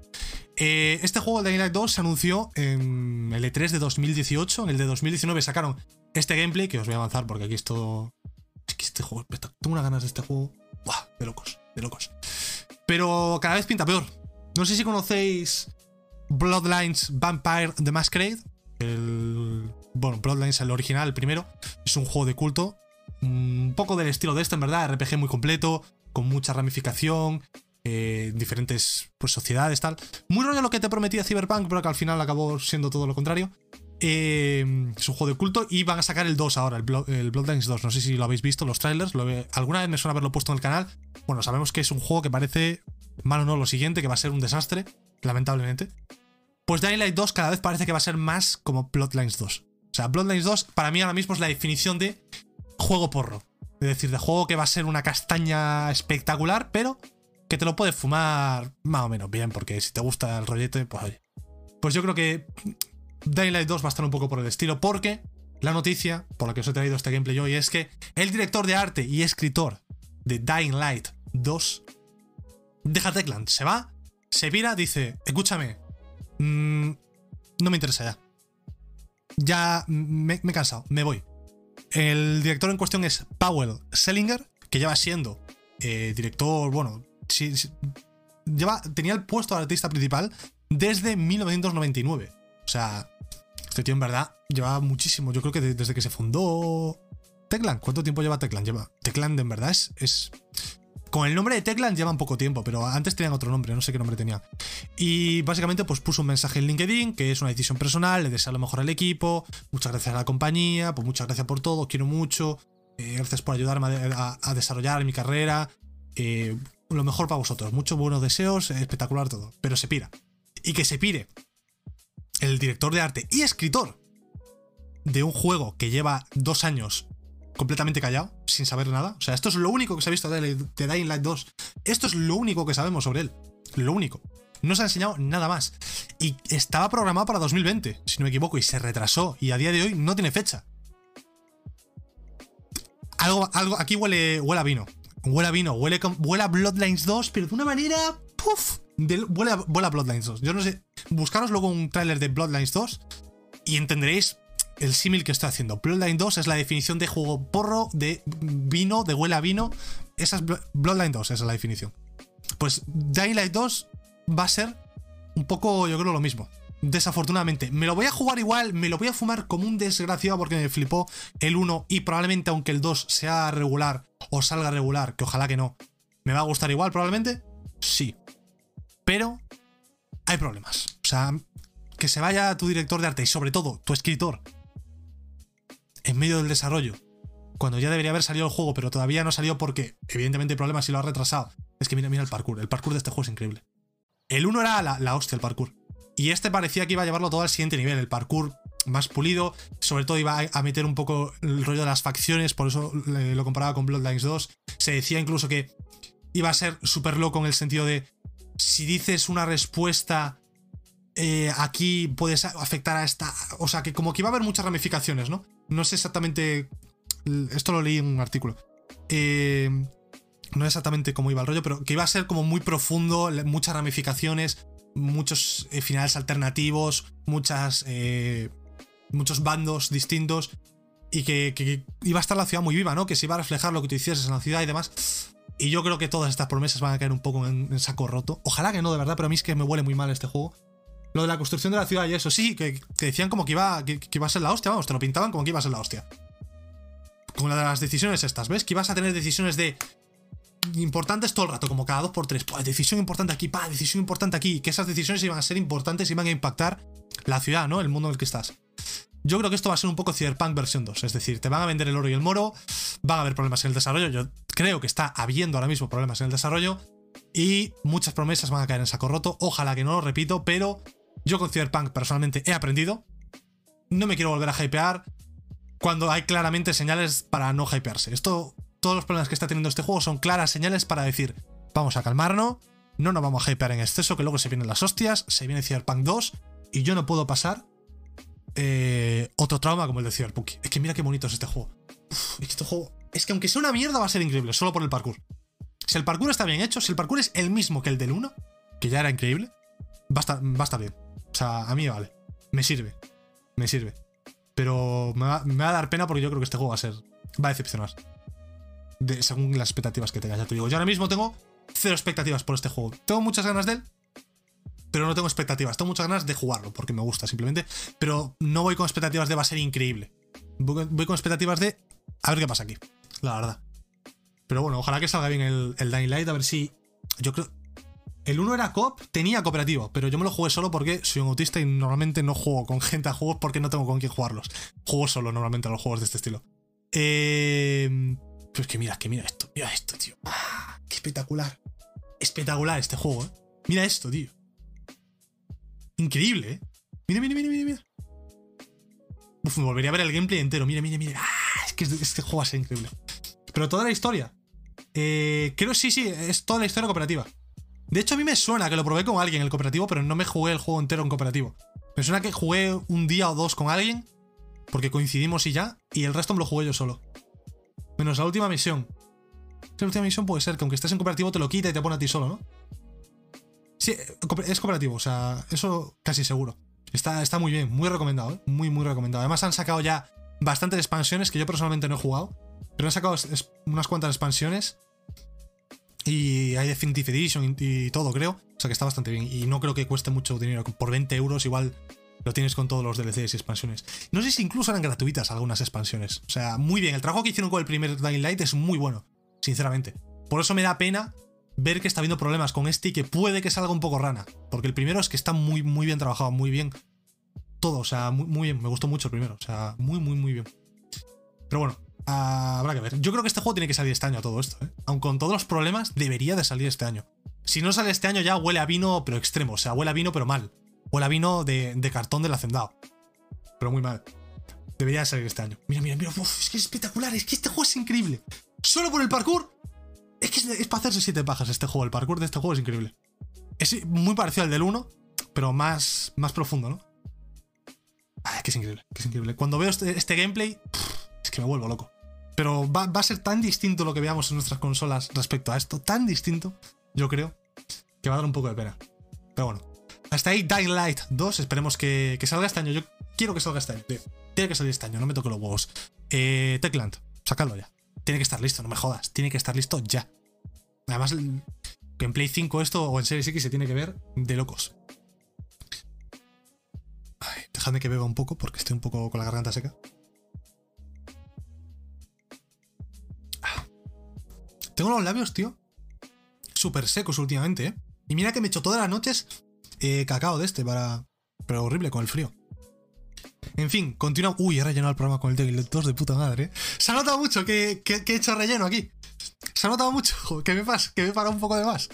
Speaker 1: Eh, este juego, el Dying Light 2, se anunció en el E3 de 2018. En el de 2019 sacaron este gameplay que os voy a avanzar porque aquí es todo. Es que este juego. Tengo unas ganas de este juego. Buah, de locos, de locos. Pero cada vez pinta peor. No sé si conocéis Bloodlines Vampire the Masquerade. El. Bueno, Bloodlines, el original, el primero. Es un juego de culto. Un poco del estilo de este, en verdad. RPG muy completo con mucha ramificación, eh, diferentes pues, sociedades, tal. Muy rollo lo que te prometía Cyberpunk, pero que al final acabó siendo todo lo contrario. Eh, es un juego de culto y van a sacar el 2 ahora, el, Bloodlines 2. No sé si lo habéis visto, los trailers. alguna vez me suena haberlo puesto en el canal. Bueno, sabemos que es un juego que parece, malo no, lo siguiente, que va a ser un desastre, lamentablemente. Pues Dying Light 2 cada vez parece que va a ser más como Bloodlines 2. O sea, Bloodlines 2 para mí ahora mismo es la definición de juego porro. Es decir, de juego que va a ser una castaña espectacular, pero que te lo puedes fumar más o menos bien, porque si te gusta el rollete, pues oye. Pues yo creo que Dying Light 2 va a estar un poco por el estilo, porque la noticia por la que os he traído este gameplay hoy es que el director de arte y escritor de Dying Light 2 deja Techland, se va, se vira, dice, escúchame, mmm, no me interesa ya. Ya me he cansado, me voy. El director en cuestión es Powell Sellinger, que lleva siendo eh, director, bueno, lleva, tenía el puesto de artista principal desde 1999. O sea, este tío en verdad lleva muchísimo. Yo creo que desde que se fundó Teclan. ¿Cuánto tiempo lleva Teclan? Lleva. Teclan en verdad es con el nombre de Teclan llevan poco tiempo, pero antes tenían otro nombre, no sé qué nombre tenía. Y básicamente pues puso un mensaje en LinkedIn, que es una decisión personal, le desea lo mejor al equipo, muchas gracias a la compañía, pues muchas gracias por todo, quiero mucho, eh, gracias por ayudarme a, desarrollar mi carrera, eh, lo mejor para vosotros, muchos buenos deseos, espectacular todo, pero se pira. Y que se pire el director de arte y escritor de un juego que lleva dos años completamente callado, sin saber nada. O sea, esto es lo único que se ha visto de, Dying Light 2. Esto es lo único que sabemos sobre él. Lo único. No se ha enseñado nada más. Y estaba programado para 2020, si no me equivoco, y se retrasó. Y a día de hoy no tiene fecha. algo, algo, aquí huele, huele a vino. Huele a vino, huele, huele a Bloodlines 2, pero de una manera. ¡Puf! huele, a, huele, Bloodlines 2. Yo no sé. Buscaros luego un tráiler de Bloodlines 2 y entenderéis el símil que estoy haciendo. Bloodline 2 es la definición de juego porro, de vino, de huele a vino. Esa es Bloodline 2, esa es la definición. Pues Dying Light 2 va a ser un poco, yo creo, lo mismo. Desafortunadamente. Me lo voy a jugar igual, me lo voy a fumar como un desgraciado porque me flipó el 1 y probablemente aunque el 2 sea regular o salga regular, que ojalá que no, me va a gustar igual probablemente. Sí. Pero hay problemas. O sea, que se vaya tu director de arte y sobre todo tu escritor en medio del desarrollo, cuando ya debería haber salido el juego, pero todavía no salió porque evidentemente hay problemas y lo ha retrasado. Es que mira, mira el parkour. El parkour de este juego es increíble. El 1 era la, la hostia, el parkour. Y este parecía que iba a llevarlo todo al siguiente nivel. El parkour más pulido, sobre todo iba a meter un poco el rollo de las facciones, por eso lo comparaba con Bloodlines 2. Se decía incluso que iba a ser súper loco en el sentido de si dices una respuesta eh, aquí puedes afectar a esta. O sea, que como que iba a haber muchas ramificaciones, ¿no? No sé exactamente. Esto lo leí en un artículo. Eh, no exactamente cómo iba el rollo, pero que iba a ser como muy profundo, muchas ramificaciones, muchos eh, finales alternativos, muchas. muchos bandos distintos. Y que, iba a estar la ciudad muy viva, ¿no? Que se iba a reflejar lo que tú hicieses en la ciudad y demás. Y yo creo que todas estas promesas van a caer un poco en, en, saco roto. Ojalá que no, de verdad, pero a mí es que me huele muy mal este juego. Lo de la construcción de la ciudad y eso, sí, que, decían como que iba, que, iba a ser la hostia, vamos, te lo pintaban como que iba a ser la hostia. Con la de las decisiones estas, ¿ves? Que ibas a tener decisiones de importantes todo el rato, como cada dos por tres. Pues decisión importante aquí, pa, decisión importante aquí. Que esas decisiones iban a ser importantes y iban a impactar la ciudad, ¿no? El mundo en el que estás. Yo creo que esto va a ser un poco Cyberpunk versión 2. Es decir, te van a vender el oro y el moro, van a haber problemas en el desarrollo. Yo creo que está habiendo ahora mismo problemas en el desarrollo. Y muchas promesas van a caer en saco roto. Ojalá que no lo repito, pero yo con Cyberpunk personalmente he aprendido. No me quiero volver a hypear cuando hay claramente señales para no hypearse. Esto, todos los problemas que está teniendo este juego son claras señales para decir, vamos a calmarnos, no nos vamos a hypear en exceso, que luego se vienen las hostias, se viene Cyberpunk 2 y yo no puedo pasar eh, otro trauma como el de Cyberpunk. Es que mira qué bonito es este juego. que este juego, es que aunque sea una mierda va a ser increíble, solo por el parkour. Si el parkour está bien hecho, si el parkour es el mismo que el del 1, que ya era increíble, va a estar bien. O sea, a mí vale. Me sirve. Me sirve. Pero me va, a dar pena porque yo creo que este juego va a ser. Va a decepcionar. según las expectativas que tengas, ya te digo. Yo ahora mismo tengo cero expectativas por este juego. Tengo muchas ganas de él, pero no tengo expectativas. Tengo muchas ganas de jugarlo porque me gusta simplemente. Pero no voy con expectativas de va a ser increíble. Voy, con expectativas de a ver qué pasa aquí. La verdad. Pero bueno, ojalá que salga bien el, el Dying Light. A ver si. Yo creo. El 1 era cop, tenía cooperativo, pero yo me lo jugué solo porque soy un autista y normalmente no juego con gente a juegos porque no tengo con quién jugarlos. Juego solo normalmente a los juegos de este estilo. Eh, pues que mira, que mira esto, mira esto, tío. Ah, qué espectacular. Espectacular este juego, eh. Mira esto, tío. Increíble, eh. Mira, mira, mira, mira, mira. Uf, me volvería a ver el gameplay entero. Mira, mira, mira. Ah, es que este juego va a ser increíble. Pero toda la historia. Eh, creo sí, sí, es toda la historia cooperativa. De hecho, a mí me suena que lo probé con alguien en el cooperativo, pero no me jugué el juego entero en cooperativo. Me suena que jugué un día o dos con alguien, porque coincidimos y ya, y el resto me lo jugué yo solo. Menos la última misión. La última misión puede ser que aunque estés en cooperativo te lo quita y te pone a ti solo, ¿no? Sí, es cooperativo, o sea, eso casi seguro. Está, está muy bien, muy recomendado, ¿eh? Muy, muy recomendado. Además han sacado ya bastantes expansiones que yo personalmente no he jugado, pero han sacado unas cuantas expansiones y hay Definitive Edition y, todo, creo. O sea que está bastante bien. Y no creo que cueste mucho dinero. Por 20 euros igual lo tienes con todos los DLCs y expansiones. No sé si incluso eran gratuitas algunas expansiones. O sea, muy bien. El trabajo que hicieron con el primer Dying Light es muy bueno, sinceramente. Por eso me da pena ver que está habiendo problemas con este y que puede que salga un poco rana. Porque el primero es que está muy, muy bien trabajado, muy bien. Todo, o sea, muy, muy bien. Me gustó mucho el primero. O sea, muy, muy, muy bien. Pero bueno, habrá que ver. Yo creo que este juego tiene que salir este año a todo esto, ¿eh? Aun con todos los problemas, debería de salir este año. Si no sale este año ya huele a vino, pero extremo. O sea, huele a vino, pero mal. Huele a vino de, cartón del hacendado. Pero muy mal. Debería de salir este año. Mira, mira, mira. es que es espectacular. Es que este juego es increíble. Solo por el parkour. Es que es, para hacerse siete pajas este juego. El parkour de este juego es increíble. Es muy parecido al del 1, pero más, más profundo, ¿no? Ay, que es increíble, que es increíble. Cuando veo este, este gameplay, es que me vuelvo loco. Pero va, a ser tan distinto lo que veamos en nuestras consolas respecto a esto, tan distinto, yo creo, que va a dar un poco de pena. Pero bueno, hasta ahí Dying Light 2, esperemos que, que salga este año. Yo quiero que salga este año. Tiene que salir este año, no me toque los huevos. Eh, Techland, sacadlo ya. Tiene que estar listo, no me jodas. Tiene que estar listo ya. Además, en Play 5 esto o en Series X se tiene que ver de locos. Ay, dejadme que beba un poco porque estoy un poco con la garganta seca. Tengo los labios, tío, súper secos últimamente, ¿eh? Y mira que me he hecho todas las noches eh, cacao de este para... Pero horrible con el frío. En fin, continúa. Uy, he rellenado el programa con el Devil 2 de puta madre. ¿eh? Se ha notado mucho que, que, he hecho relleno aquí. Se ha notado mucho que me, pas, que me para un poco de más.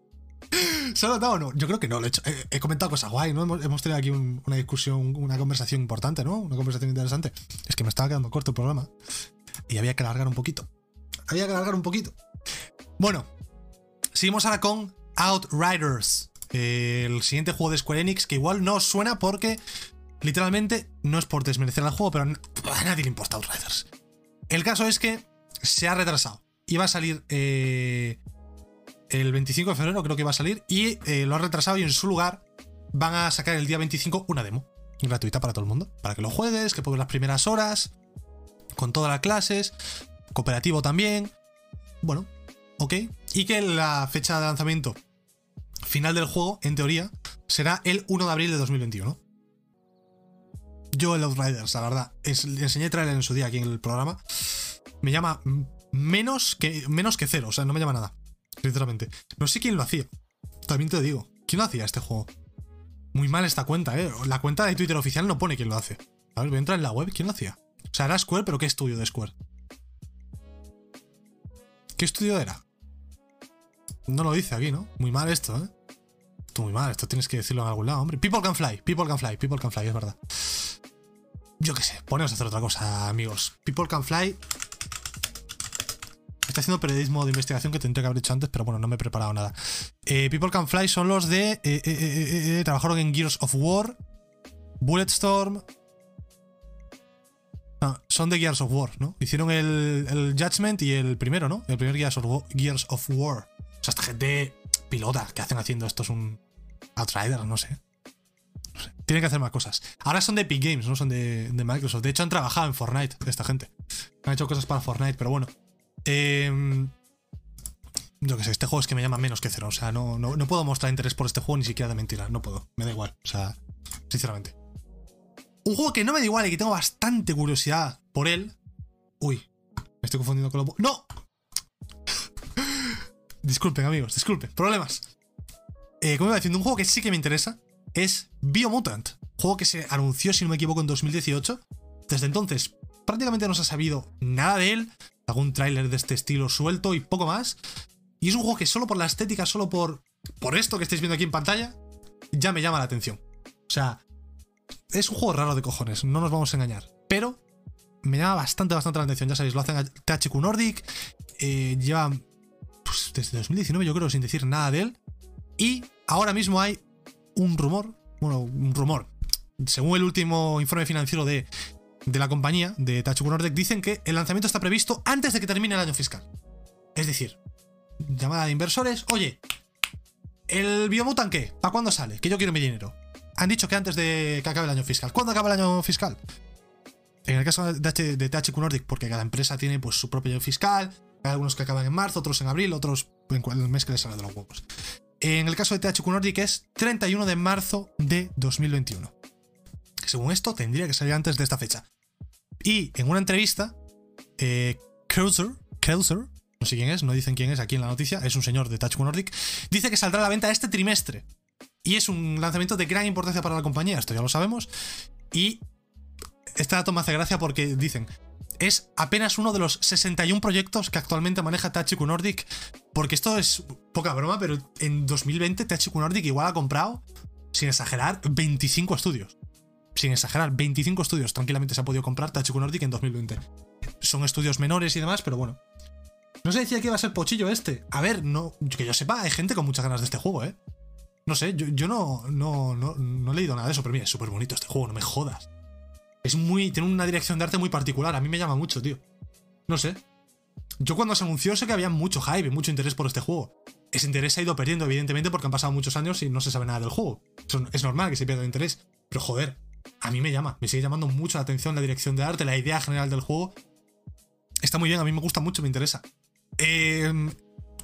Speaker 1: ¿Se ha notado o no? Yo creo que no, lo he, hecho, he, he comentado cosas guay, ¿no? Hemos, tenido aquí un, una discusión, una conversación importante, ¿no? Una conversación interesante. Es que me estaba quedando corto el programa. Y había que alargar un poquito. Había que alargar un poquito. Bueno, seguimos ahora con Outriders. El siguiente juego de Square Enix, que igual no os suena porque literalmente no es por desmerecer al juego, pero a nadie le importa Outriders. El caso es que se ha retrasado. Iba a salir eh, el 25 de febrero, creo que iba a salir, y eh, lo ha retrasado y en su lugar van a sacar el día 25 una demo gratuita para todo el mundo, para que lo juegues, que pongas las primeras horas, con todas las clases, cooperativo también. Bueno, ok. Y que la fecha de lanzamiento final del juego, en teoría, será el 1 de abril de 2021. Yo el Outriders, la verdad, es, enseñé trailer en su día aquí en el programa. Me llama menos que, menos que cero, o sea, no me llama nada. Sinceramente. No sé quién lo hacía. También te digo. ¿Quién lo hacía este juego? Muy mal esta cuenta, ¿eh? La cuenta de Twitter oficial no pone quién lo hace. A ver, voy a entrar en la web. ¿Quién lo hacía? O sea, era Square, pero ¿qué estudio de Square? ¿Qué estudio era? No lo dice aquí, ¿no? Muy mal esto, ¿eh? Esto muy mal, esto tienes que decirlo en algún lado, hombre. People can fly, people can fly, people can fly, es verdad. Yo qué sé, ponemos a hacer otra cosa, amigos. People can fly. Estoy haciendo periodismo de investigación que tendría que haber hecho antes, pero bueno, no me he preparado nada. Eh, people can fly son los de. Eh, eh trabajaron en Gears of War, Bulletstorm. No, son de Gears of War, ¿no? Hicieron el, Judgment y el primero, ¿no? El primer Gears of War. O sea, esta gente pilota que hacen haciendo esto es un Outrider, no sé. Tienen que hacer más cosas. Ahora son de Epic Games, no son de, Microsoft. De hecho, han trabajado en Fortnite, esta gente. Han hecho cosas para Fortnite, pero bueno. Eh, yo qué sé, este juego es que me llama menos que cero. O sea, no, no, puedo mostrar interés por este juego ni siquiera de mentira. No puedo. Me da igual. O sea, sinceramente. Un juego que no me da igual y que tengo bastante curiosidad por él. Uy, me estoy confundiendo con lo. ¡No! Disculpen, amigos, disculpen. Problemas. Eh, como iba diciendo, un juego que sí que me interesa es Biomutant. Juego que se anunció, si no me equivoco, en 2018. Desde entonces, prácticamente no se ha sabido nada de él. Algún tráiler de este estilo suelto y poco más. Y es un juego que solo por la estética, solo por, por esto que estáis viendo aquí en pantalla, ya me llama la atención. O sea, es un juego raro de cojones, no nos vamos a engañar. Pero me llama bastante, bastante la atención. Ya sabéis, lo hacen THQ Nordic. Eh, lleva pues, desde 2019 yo creo sin decir nada de él. Y ahora mismo hay un rumor, bueno, un rumor. Según el último informe financiero de, de la compañía, de THQ Nordic, dicen que el lanzamiento está previsto antes de que termine el año fiscal. Es decir, llamada de inversores, oye, ¿el Biomutant qué? ¿Para cuándo sale? Que yo quiero mi dinero. Han dicho que antes de que acabe el año fiscal. ¿Cuándo acaba el año fiscal? En el caso de THQ Nordic, porque cada empresa tiene pues, su propio año fiscal, hay algunos que acaban en marzo, otros en abril, otros en el mes que les sale de los huevos. En el caso de THQ Nordic es 31 de marzo de 2021. Según esto, tendría que salir antes de esta fecha. Y en una entrevista, eh, Krauser, no sé quién es, no dicen quién es aquí en la noticia, es un señor de THQ Nordic, dice que saldrá a la venta este trimestre. Y es un lanzamiento de gran importancia para la compañía, esto ya lo sabemos. Y este dato me hace gracia porque dicen, es apenas uno de los 61 proyectos que actualmente maneja THQ Nordic. Porque esto es poca broma, pero en 2020 THQ Nordic igual ha comprado, sin exagerar, 25 estudios. Sin exagerar, 25 estudios tranquilamente se ha podido comprar THQ Nordic en 2020. Son estudios menores y demás, pero bueno. No se decía que iba a ser pochillo este. A ver, no, que yo sepa, hay gente con muchas ganas de este juego, ¿eh? No sé, yo, no, no, no, no he leído nada de eso, pero mira, es súper bonito este juego, no me jodas. Es muy. Tiene una dirección de arte muy particular. A mí me llama mucho, tío. No sé. Yo cuando se anunció sé que había mucho hype y mucho interés por este juego. Ese interés se ha ido perdiendo, evidentemente, porque han pasado muchos años y no se sabe nada del juego. Es normal que se pierda el interés. Pero joder, a mí me llama. Me sigue llamando mucho la atención la dirección de arte, la idea general del juego. Está muy bien, a mí me gusta mucho, me interesa. Eh,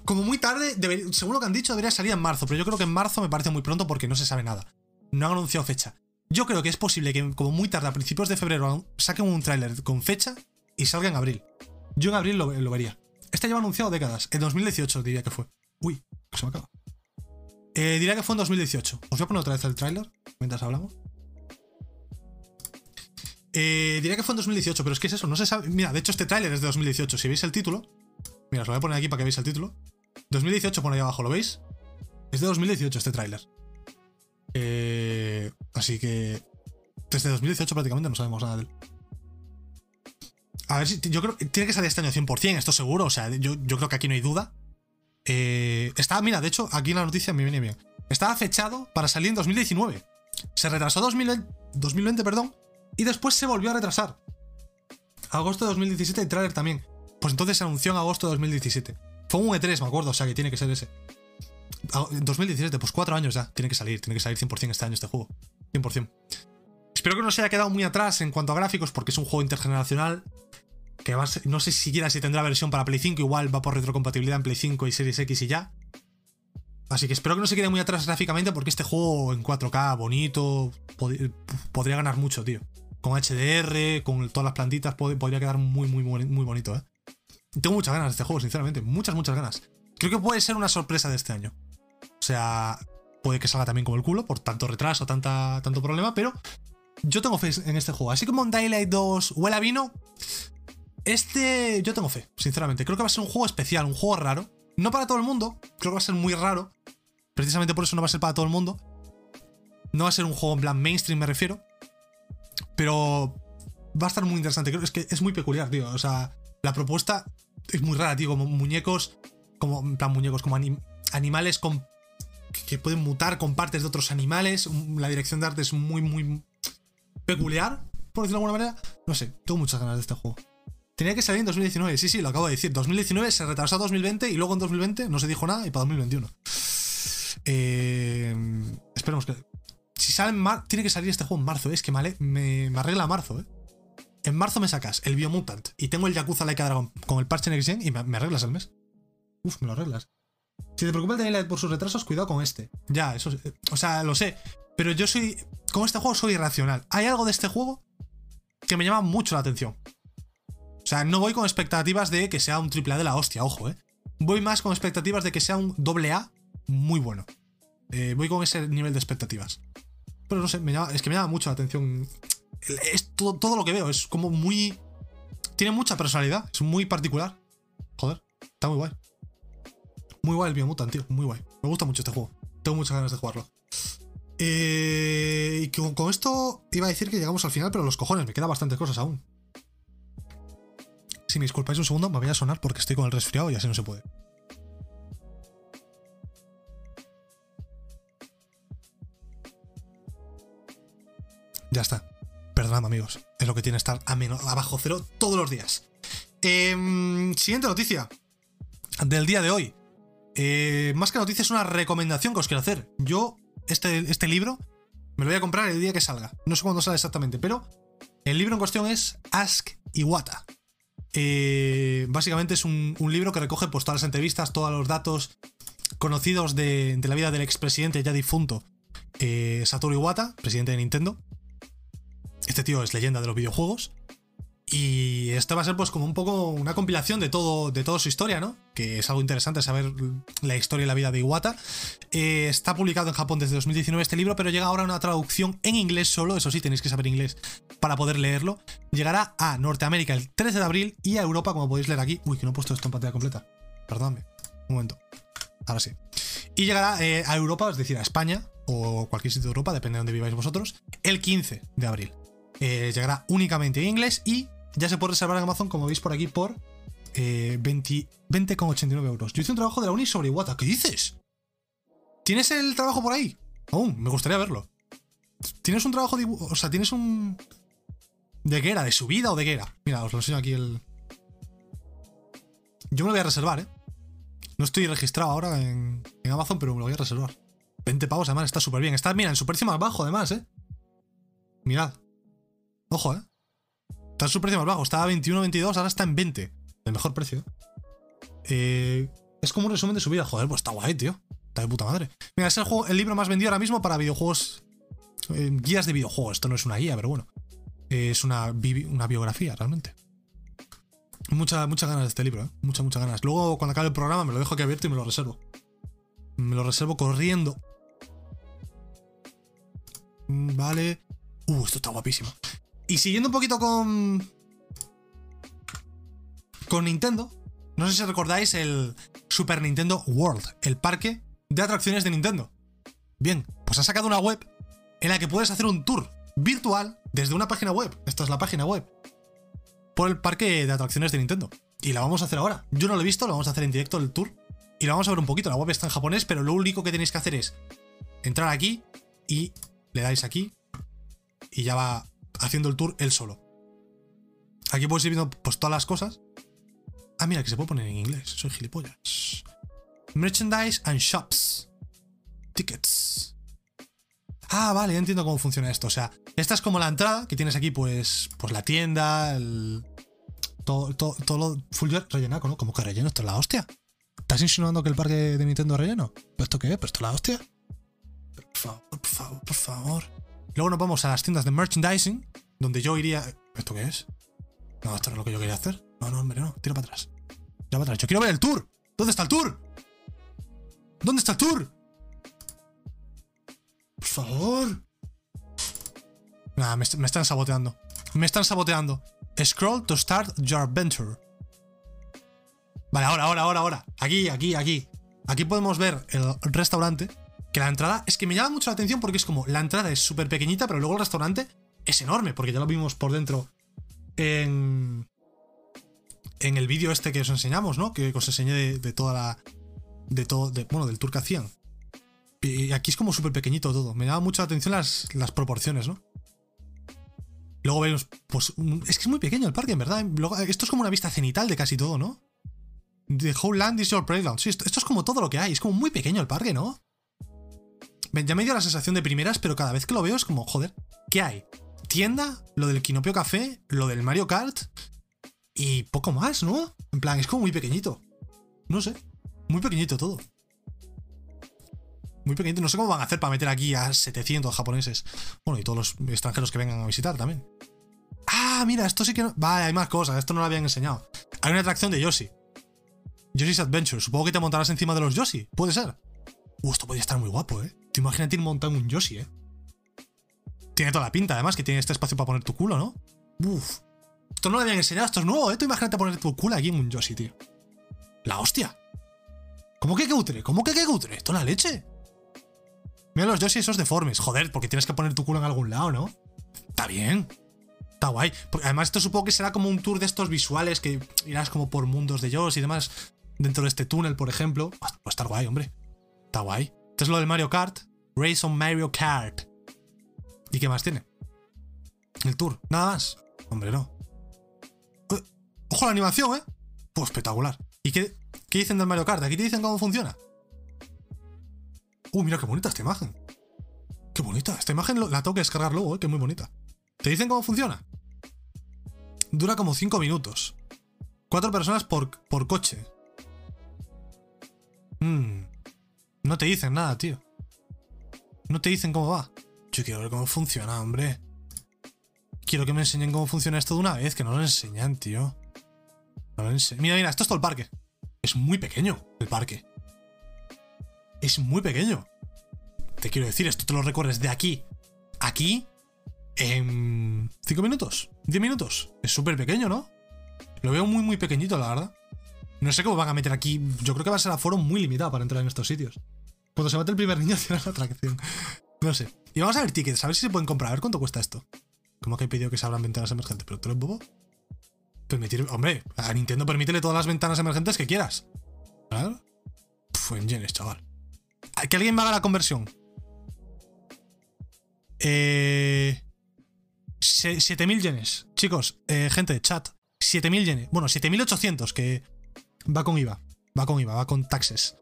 Speaker 1: como muy tarde, según lo que han dicho, debería salir en marzo, pero yo creo que en marzo me parece muy pronto porque no se sabe nada. No han anunciado fecha. Yo creo que es posible que como muy tarde, a principios de febrero, saquen un tráiler con fecha y salga en abril. Yo en abril lo, vería. Este lleva anunciado décadas. En 2018 diría que fue. Uy, que se me acaba. Eh, diría que fue en 2018. Os voy a poner otra vez el tráiler mientras hablamos. Eh, diría que fue en 2018, pero es que es eso, no se sabe. Mira, de hecho, este tráiler es de 2018. Si veis el título, mira, os lo voy a poner aquí para que veáis el título. 2018 pone ahí abajo, ¿lo veis? Es de 2018 este tráiler. Eh, así que desde 2018 prácticamente no sabemos nada de él. A ver si. Yo creo que tiene que salir este año 100%, esto seguro. O sea, yo, creo que aquí no hay duda. Eh, está, mira, de hecho, aquí en la noticia me viene bien. Estaba fechado para salir en 2019. Se retrasó 2020, 2020 perdón, y después se volvió a retrasar. Agosto de 2017 y trailer también. Pues entonces se anunció en agosto de 2017. Fue un E3, me acuerdo, o sea que tiene que ser ese. 2017, pues cuatro años ya. Tiene que salir, tiene que salir 100% este año este juego. 100%. Espero que no se haya quedado muy atrás en cuanto a gráficos, porque es un juego intergeneracional. Que va no sé siquiera si tendrá versión para Play 5, igual va por retrocompatibilidad en Play 5 y Series X y ya. Así que espero que no se quede muy atrás gráficamente, porque este juego en 4K, bonito, podría ganar mucho, tío. Con HDR, con todas las plantitas, podría quedar muy, muy, muy bonito, ¿eh? Tengo muchas ganas de este juego, sinceramente. Muchas, muchas ganas. Creo que puede ser una sorpresa de este año. O sea, puede que salga también como el culo por tanto retraso, tanta, tanto problema, pero yo tengo fe en este juego. Así como en Daylight 2 huele a vino, este yo tengo fe, sinceramente. Creo que va a ser un juego especial, un juego raro. No para todo el mundo, creo que va a ser muy raro. Precisamente por eso no va a ser para todo el mundo. No va a ser un juego en plan mainstream, me refiero. Pero va a estar muy interesante. Creo es que es muy peculiar, tío. O sea, la propuesta es muy rara, tío. Como muñecos, como, en plan muñecos, como animales con, que pueden mutar con partes de otros animales. La dirección de arte es muy, muy peculiar, por decirlo de alguna manera. No sé, tengo muchas ganas de este juego. Tenía que salir en 2019, sí, sí, lo acabo de decir. 2019 se retrasó a 2020 y luego en 2020 no se dijo nada y para 2021. Eh, esperemos que. Si sale en marzo, tiene que salir este juego en marzo, es que me, me arregla marzo, eh en marzo me sacas el Biomutant y tengo el Yakuza Laika Dragon con el parche Next Gen y me, arreglas el mes. Uf, me lo arreglas. Si te preocupa por sus retrasos, cuidado con este. Ya, eso. O sea, lo sé. Pero yo soy. Con este juego soy irracional. Hay algo de este juego que me llama mucho la atención. O sea, no voy con expectativas de que sea un triple A de la hostia, ojo, eh. Voy más con expectativas de que sea un doble A muy bueno. Eh, voy con ese nivel de expectativas. Pero no sé, es que me llama mucho la atención es todo, lo que veo. Es como muy. Tiene mucha personalidad. Es muy particular. Joder, está muy guay. Muy guay el Biomutant, tío. Muy guay. Me gusta mucho este juego. Tengo muchas ganas de jugarlo. Eh, y con, con, esto iba a decir que llegamos al final, pero los cojones, me quedan bastantes cosas aún. Si me disculpáis un segundo, me voy a sonar porque estoy con el resfriado y así no se puede. Ya está. Perdonad, amigos. Es lo que tiene estar a menos, abajo cero todos los días. Em, siguiente noticia del día de hoy. Eh, más que noticia, es una recomendación que os quiero hacer. Yo, este, este libro, me lo voy a comprar el día que salga. No sé cuándo sale exactamente, pero el libro en cuestión es Ask Iwata. Eh, básicamente es un, libro que recoge pues, todas las entrevistas, todos los datos conocidos de, la vida del expresidente ya difunto eh, Satoru Iwata, presidente de Nintendo. Este tío es leyenda de los videojuegos. Y esto va a ser pues como un poco una compilación de todo, de toda su historia, ¿no? Que es algo interesante saber la historia y la vida de Iwata. Eh, está publicado en Japón desde 2019 este libro, pero llega ahora una traducción en inglés solo, eso sí, tenéis que saber inglés para poder leerlo. Llegará a Norteamérica el 13 de abril y a Europa, como podéis leer aquí. Uy, que no he puesto esto en pantalla completa. Perdóname. Un momento. Ahora sí. Y llegará eh, a Europa, es decir, a España o cualquier sitio de Europa, depende de donde viváis vosotros, el 15 de abril. Llegará únicamente en inglés y ya se puede reservar en Amazon, como veis por aquí, por eh, 20,89 euros. Yo hice un trabajo de la uni sobre Iwata. ¿Qué dices? ¿Tienes el trabajo por ahí? Aún, me gustaría verlo. ¿Tienes un trabajo de... O sea, ¿tienes un... ¿De qué era? ¿De su vida o de qué era? Mira, os lo enseño aquí el... Yo me lo voy a reservar, ¿eh? No estoy registrado ahora en, en Amazon, pero me lo voy a reservar. 20 pavos, además, está súper bien. Está, mira, en su precio más bajo, además, ¿eh? Mirad. Ojo, ¿eh? Está en su precio más bajo. Estaba a 21, 22, ahora está en 20. El mejor precio. Eh, es como un resumen de su vida. Joder, pues está guay, tío. Está de puta madre. Mira, es el, libro más vendido ahora mismo para videojuegos. eh, guías de videojuegos. Esto no es una guía, pero bueno. Eh, es una, bi- una biografía, realmente. Mucha- muchas ganas de este libro, ¿eh? Muchas, muchas ganas. Luego, cuando acabe el programa, me lo dejo aquí abierto y me lo reservo. Me lo reservo corriendo. Mm, Vale. Uh, esto está guapísimo. Y siguiendo un poquito con. Con Nintendo. No sé si recordáis el Super Nintendo World, el parque de atracciones de Nintendo. Bien, pues ha sacado una web en la que puedes hacer un tour virtual desde una página web. Esta es la página web. Por el parque de atracciones de Nintendo. Y la vamos a hacer ahora. Yo no lo he visto, lo vamos a hacer en directo el tour. Y lo vamos a ver un poquito. La web está en japonés, pero lo único que tenéis que hacer es entrar aquí y le dais aquí. Y ya va haciendo el tour él solo. Aquí podéis ir viendo pues todas las cosas. Ah, mira, que se puede poner en inglés. Soy gilipollas. Merchandise and shops. Tickets. Ah, vale, ya entiendo cómo funciona esto. O sea, esta es como la entrada, que tienes aquí, pues, pues la tienda, el. Todo, todo, todo lo full rellenado, ¿no? Como que relleno, esto es la hostia. ¿Estás insinuando que el parque de Nintendo es relleno? ¿Pero esto qué es? ¿Pero esto es la hostia? Por favor, por favor, por favor. Luego nos vamos a las tiendas de merchandising, donde yo iría. ¿Esto qué es? No, esto no es lo que yo quería hacer. No, no, hombre, no. Tira para atrás. Tira para atrás. Yo quiero ver el tour. ¿Dónde está el tour? ¿Dónde está el tour? Por favor. Nah, me, me están saboteando. Me están saboteando. Scroll to start your adventure. Vale, ahora, ahora, ahora, ahora. Aquí, aquí, aquí. Aquí podemos ver el restaurante. Que la entrada es que me llama mucho la atención porque es como la entrada es súper pequeñita, pero luego el restaurante es enorme, porque ya lo vimos por dentro en, en el vídeo este que os enseñamos, ¿no? Que os enseñé de, de toda la. De todo. Bueno, del tour que hacían. Y aquí es como súper pequeñito todo. Me llama mucho la atención las, las proporciones, ¿no? Luego vemos, pues. Es que es muy pequeño el parque, en verdad. Esto es como una vista cenital de casi todo, ¿no? The whole land is your playground. Sí, esto es como todo lo que hay. Es como muy pequeño el parque, ¿no? Ya me dio la sensación de primeras, pero cada vez que lo veo es como, joder, ¿qué hay? Tienda, lo del Quinopio Café, lo del Mario Kart y poco más, ¿no? En plan, es como muy pequeñito. No sé, muy pequeñito todo. Muy pequeñito, no sé cómo van a hacer para meter aquí a 700 japoneses. Bueno, y todos los extranjeros que vengan a visitar también. Ah, mira, esto sí que no... Vale, hay más cosas, esto no lo habían enseñado. Hay una atracción de Yoshi. Yoshi's Adventure. Supongo que te montarás encima de los Yoshi. Puede ser. Uh, esto podría estar muy guapo, ¿eh? Te imaginas ir montando un Yoshi, ¿eh? Tiene toda la pinta, además, que tiene este espacio para poner tu culo, ¿no? Uf. Esto no lo habían enseñado, esto es nuevo, ¿eh? Tú imagínate poner tu culo aquí en un Yoshi, tío. La hostia. ¿Cómo que cutre? ¿Cómo que qué cutre? Esto es la leche. Mira los Yoshi esos deformes. Joder, porque tienes que poner tu culo en algún lado, ¿no? Está bien. Está guay. Además, esto supongo que será como un tour de estos visuales que irás como por mundos de Yoshi y demás. Dentro de este túnel, por ejemplo. Va a estar guay, hombre. Está guay. Esto es lo del Mario Kart. Race on Mario Kart. ¿Y qué más tiene? El tour. Nada más. Hombre, no. Eh, Ojo la animación, ¿eh? Pues espectacular. ¿Y qué, qué dicen del Mario Kart? ¿Aquí te dicen cómo funciona? Uh, mira qué bonita esta imagen. Qué bonita. Esta imagen la tengo que descargar luego, ¿eh? Que muy bonita. ¿Te dicen cómo funciona? Dura como 5 minutos. Cuatro personas por, por coche. Mm. No te dicen nada, tío. No te dicen cómo va. Yo quiero ver cómo funciona, hombre. Quiero que me enseñen cómo funciona esto de una vez, que no lo enseñan, tío. No lo Mira, mira, esto es todo el parque. Es muy pequeño el parque. Es muy pequeño. Te quiero decir, esto te lo recorres de aquí a aquí en 5 minutos, 10 minutos. Es súper pequeño, ¿no? Lo veo muy, muy pequeñito, la verdad. No sé cómo van a meter aquí. Yo creo que va a ser aforo muy limitado para entrar en estos sitios. Cuando se mate el primer niño, será la atracción. No sé. Y vamos a ver tickets, a ver si se pueden comprar. A ver cuánto cuesta esto. Como que he pedido que se abran ventanas emergentes, pero tú eres bobo. Permitir. Hombre, a Nintendo permítele todas las ventanas emergentes que quieras. Claro. Puf, en yenes, chaval. Que alguien me haga la conversión. Eh. se- 7000 yenes. Chicos, eh, gente, chat. 7000 yenes. Bueno, 7800, que. Va con IVA. Va con IVA, va con taxes.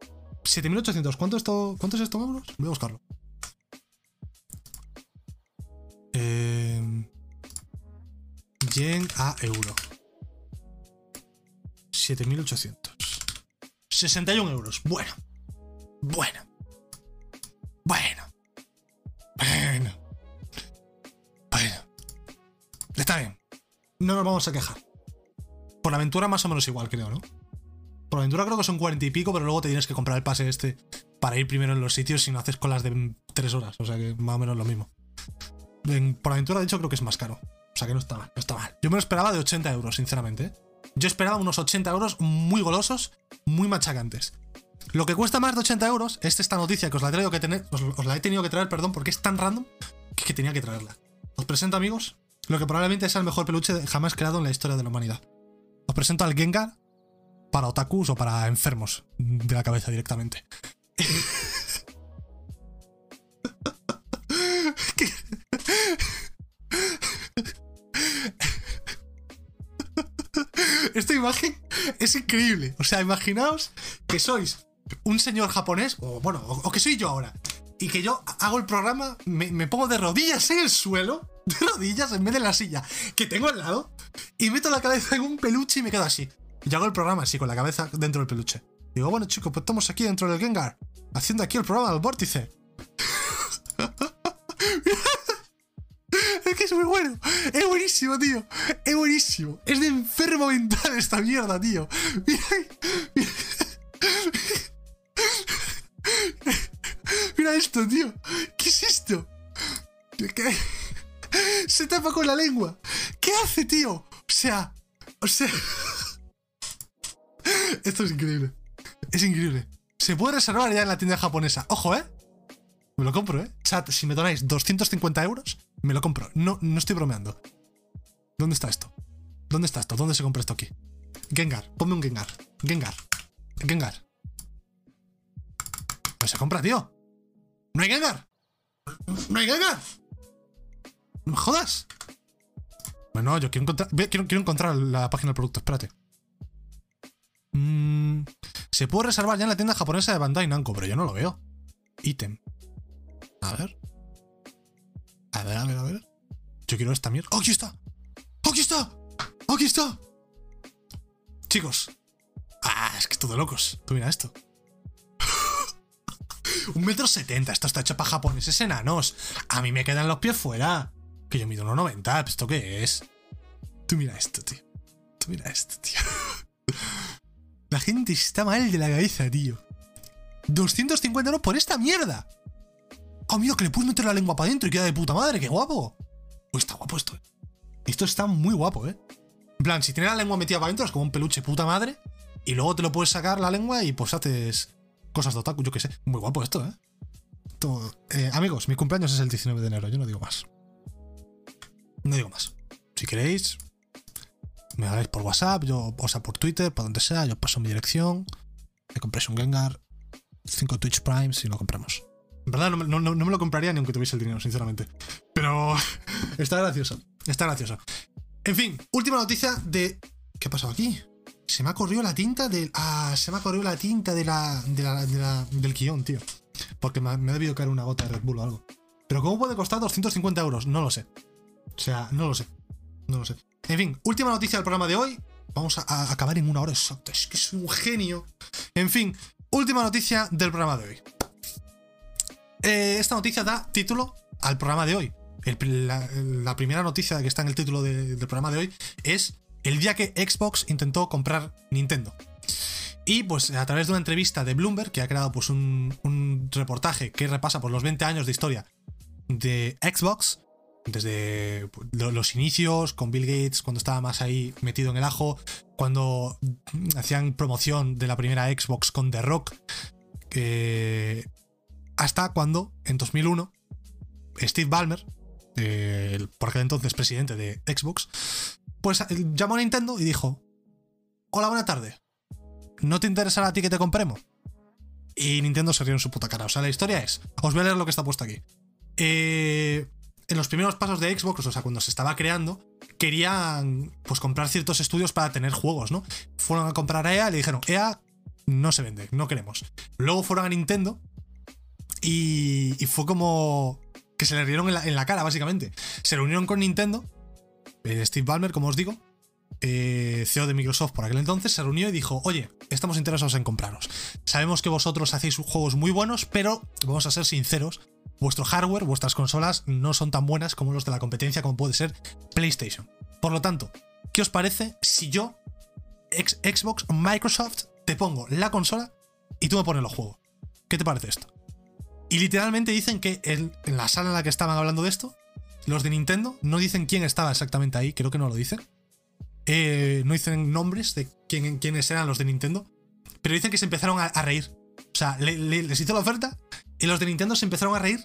Speaker 1: 7800. ¿Cuánto, esto, ¿Cuánto es esto en euros? Voy a buscarlo. Eh, yen a euro. 7800. 61 euros. Bueno. Bueno. Bueno. Bueno. Bueno. Está bien. No nos vamos a quejar. Por aventura más o menos igual, creo, ¿no? Por aventura creo que son 40 y pico, pero luego te tienes que comprar el pase este para ir primero en los sitios si no haces colas de 3 horas. O sea que más o menos lo mismo. por aventura, de hecho, creo que es más caro. O sea que no está mal, no está mal. Yo me lo esperaba de 80 euros, sinceramente. ¿eh? Yo esperaba unos 80 euros muy golosos, muy machacantes. Lo que cuesta más de 80 euros es esta noticia que os la, he que tener, os, la he tenido que traer, perdón, porque es tan random que, tenía que traerla. Os presento, amigos, lo que probablemente es el mejor peluche jamás creado en la historia de la humanidad. Os presento al Gengar para otakus o para enfermos de la cabeza directamente. Esta imagen es increíble. O sea, imaginaos que sois un señor japonés, o bueno, o, que soy yo ahora, y que yo hago el programa, me, pongo de rodillas en el suelo, de rodillas en vez de la silla que tengo al lado, y meto la cabeza en un peluche y me quedo así. Y hago el programa así, con la cabeza dentro del peluche. Digo, bueno chicos, pues estamos aquí dentro del Gengar, haciendo aquí el programa del vórtice. es que es muy bueno. Es buenísimo, tío. Es buenísimo. Es de enfermo mental esta mierda, tío. Mira, mira esto, tío. ¿Qué es esto? Se tapa con la lengua. ¿Qué hace, tío? O sea, o sea... Esto es increíble. Es increíble. Se puede reservar ya en la tienda japonesa. Ojo, ¿eh? Me lo compro, ¿eh? Chat, si me donáis 250 euros, me lo compro. No, no estoy bromeando. ¿Dónde está esto? ¿Dónde está esto? ¿Dónde se compra esto aquí? Gengar, ponme un Gengar. Gengar. Gengar. No se compra, tío. ¡No hay Gengar! ¡No hay Gengar! ¡No me jodas! Bueno, yo quiero encontrar, quiero, encontrar la página del producto, espérate. Mm, se puede reservar ya en la tienda japonesa de Bandai Namco, pero yo no lo veo. Ítem. A ver. A ver, a ver, a ver. Yo quiero esta mierda. ¡Oh, aquí está! ¡Aquí está! ¡Aquí está! Chicos. Ah, es que de locos. Tú mira esto. Un metro setenta. Esto está hecho para japoneses enanos. A mí me quedan los pies fuera. Que yo mido 1,90. ¿Esto qué es? Tú mira esto, tío. Tú mira esto, tío. La gente está mal de la cabeza, tío. 250 euros por esta mierda. ¡Oh, mira, que le puedes meter la lengua para adentro y queda de puta madre! ¡Qué guapo! Pues está guapo esto, eh. Esto está muy guapo, ¿eh? En plan, si tiene la lengua metida para adentro es como un peluche puta madre. Y luego te lo puedes sacar la lengua y pues haces cosas de otaku, yo qué sé. Muy guapo esto, ¿eh? eh amigos, mi cumpleaños es el 19 de enero, yo no digo más. No digo más. Si queréis, me hagáis por WhatsApp, yo, o sea, por Twitter, por donde sea, yo paso mi dirección, me compréis un Gengar, 5 Twitch Primes y lo compramos. En verdad, no, me lo compraría ni aunque tuviese el dinero, sinceramente. Pero está gracioso. Está gracioso. En fin, última noticia de. ¿Qué ha pasado aquí? Se me ha corrido la tinta del. Ah, se me ha corrido la tinta de la, de la, del guion, tío. Porque me, me ha debido caer una gota de Red Bull o algo. Pero ¿cómo puede costar 250 euros? No lo sé. O sea, no lo sé. No lo sé. En fin, última noticia del programa de hoy. Vamos a, acabar en una hora exacta. Es que es un genio. En fin, última noticia del programa de hoy. Eh, esta noticia da título al programa de hoy. la, primera noticia que está en el título del programa de hoy es el día que Xbox intentó comprar Nintendo. Y pues a través de una entrevista de Bloomberg, que ha creado pues un, un reportaje que repasa por los 20 años de historia de Xbox, desde los inicios con Bill Gates, cuando estaba más ahí metido en el ajo, cuando hacían promoción de la primera Xbox con The Rock, hasta cuando, en 2001, Steve Ballmer, el por aquel entonces presidente de Xbox, pues eh, llamó a Nintendo y dijo: Hola, buena tarde. ¿No te interesará a ti que te compremos? Y Nintendo se rió en su puta cara. O sea, la historia es: Os voy a leer lo que está puesto aquí. Eh, en los primeros pasos de Xbox, o sea, cuando se estaba creando, querían pues comprar ciertos estudios para tener juegos, ¿no? Fueron a comprar a EA y le dijeron, EA no se vende, no queremos. Luego fueron a Nintendo y, fue como que se le rieron en la, cara, básicamente. Se reunieron con Nintendo, eh, Steve Ballmer, como os digo, eh, CEO de Microsoft por aquel entonces, se reunió y dijo, oye, estamos interesados en compraros. Sabemos que vosotros hacéis juegos muy buenos, pero vamos a ser sinceros, vuestro hardware, vuestras consolas no son tan buenas como los de la competencia como puede ser PlayStation. Por lo tanto, ¿qué os parece si yo, Xbox, Microsoft, te pongo la consola y tú me pones los juegos? ¿Qué te parece esto? Y literalmente dicen que en, la sala en la que estaban hablando de esto, los de Nintendo no dicen quién estaba exactamente ahí, creo que no lo dicen. Eh, no dicen nombres de quién, quiénes eran los de Nintendo, pero dicen que se empezaron a, reír. O sea, les hizo la oferta y los de Nintendo se empezaron a reír,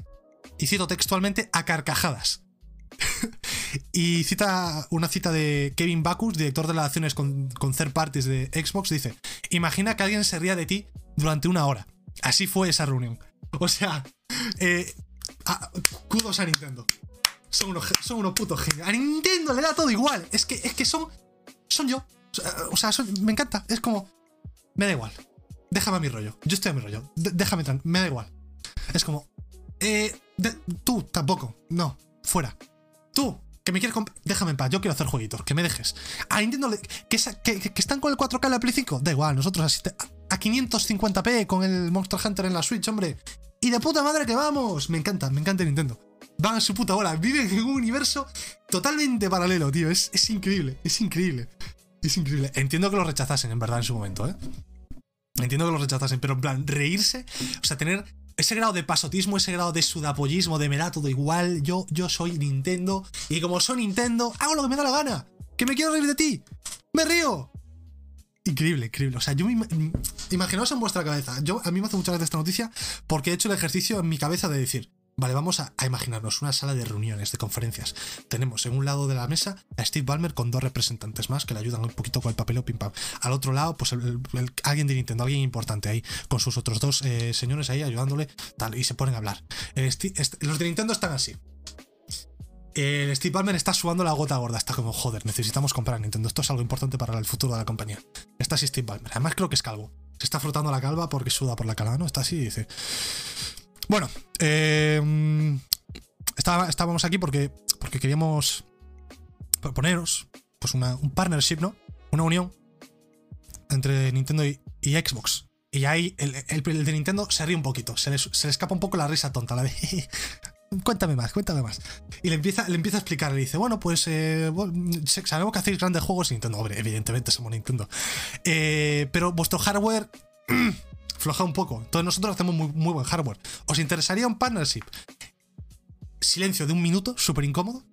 Speaker 1: y cito textualmente, a carcajadas. y cita una cita de Kevin Backus, director de relaciones con, con third parties de Xbox, dice, imagina que alguien se ría de ti durante una hora. Así fue esa reunión. O sea, eh, kudos a Nintendo. Son unos, son unos putos genios. A Nintendo le da todo igual. Es que, es que son. Son yo. O sea, me encanta. Es como. Me da igual. Déjame a mi rollo. Yo estoy a mi rollo. déjame Me da igual. Es como. Eh, tú tampoco. No. Fuera. Tú, que me quieres Déjame en paz. Yo quiero hacer jueguitos. Que me dejes. A Nintendo. Que, están con el 4K en la Play 5. Da igual. Nosotros así a 550p con el Monster Hunter en la Switch, hombre. Y de puta madre que vamos. Me encanta, me encanta Nintendo. Van a su puta bola. Viven en un universo totalmente paralelo, tío. Es, es increíble, es increíble. Es increíble. Entiendo que lo rechazasen, en verdad, en su momento, ¿eh? Entiendo que lo rechazasen, pero en plan, reírse, o sea, tener ese grado de pasotismo, ese grado de sudapollismo, de me da todo igual, yo, yo soy Nintendo, y como soy Nintendo, hago lo que me da la gana. ¿Que me quiero reír de ti? ¡Me río! Increíble, increíble. O sea, yo me imaginaos en vuestra cabeza. Yo, a mí me hace mucha gracia esta noticia porque he hecho el ejercicio en mi cabeza de decir, vale, vamos a, imaginarnos una sala de reuniones, de conferencias. Tenemos en un lado de la mesa a Steve Ballmer con dos representantes más que le ayudan un poquito con el papel o pim pam. Al otro lado, pues alguien de Nintendo, alguien importante ahí, con sus otros dos eh, señores ahí ayudándole, tal, y se ponen a hablar. los de Nintendo están así el Steve Ballmer está subando la gota gorda. Está como, joder, necesitamos comprar Nintendo. Esto es algo importante para el futuro de la compañía. Está así Steve Ballmer. Además, creo que es calvo. Se está frotando la calva porque suda por la calva, ¿no? Está así y dice. Bueno, eh, estábamos aquí porque, porque queríamos proponeros pues un partnership, ¿no? Una unión entre Nintendo y, Xbox. Y ahí el, de Nintendo se ríe un poquito, se le, se le escapa un poco la risa tonta, la de cuéntame más, cuéntame más. Y le empieza, le empieza a explicar, le dice, bueno, pues eh, sabemos que hacéis grandes juegos Nintendo, hombre, evidentemente somos Nintendo. Eh, pero vuestro hardware floja un poco. Entonces nosotros hacemos muy, muy buen hardware. ¿Os interesaría un partnership? Silencio de un minuto, súper incómodo.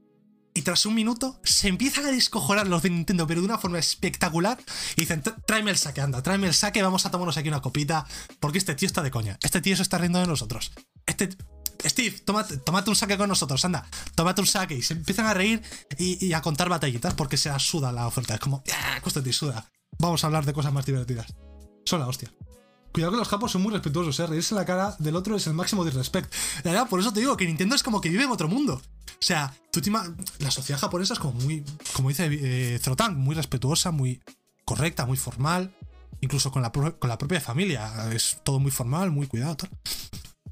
Speaker 1: Y tras un minuto se empiezan a descojonar los de Nintendo, pero de una forma espectacular. Y dicen, tráeme el saque, anda, tráeme el saque, vamos a tomarnos aquí una copita. Porque este tío está de coña. Este tío se está riendo de nosotros. Este, Steve, tómate, un saque con nosotros, anda, tómate un saque. Y se empiezan a reír y, a contar batallitas porque se suda la oferta. Es como, ¡ah! te suda. Vamos a hablar de cosas más divertidas. Son la hostia. Cuidado que los japos son muy respetuosos, ¿eh? Reírse en la cara del otro es el máximo disrespect. La verdad, por eso te digo que Nintendo es como que vive en otro mundo. O sea, la sociedad japonesa es como muy, como dice eh, muy respetuosa, muy correcta, muy formal. Incluso con la, propia familia. Es todo muy formal, muy cuidado,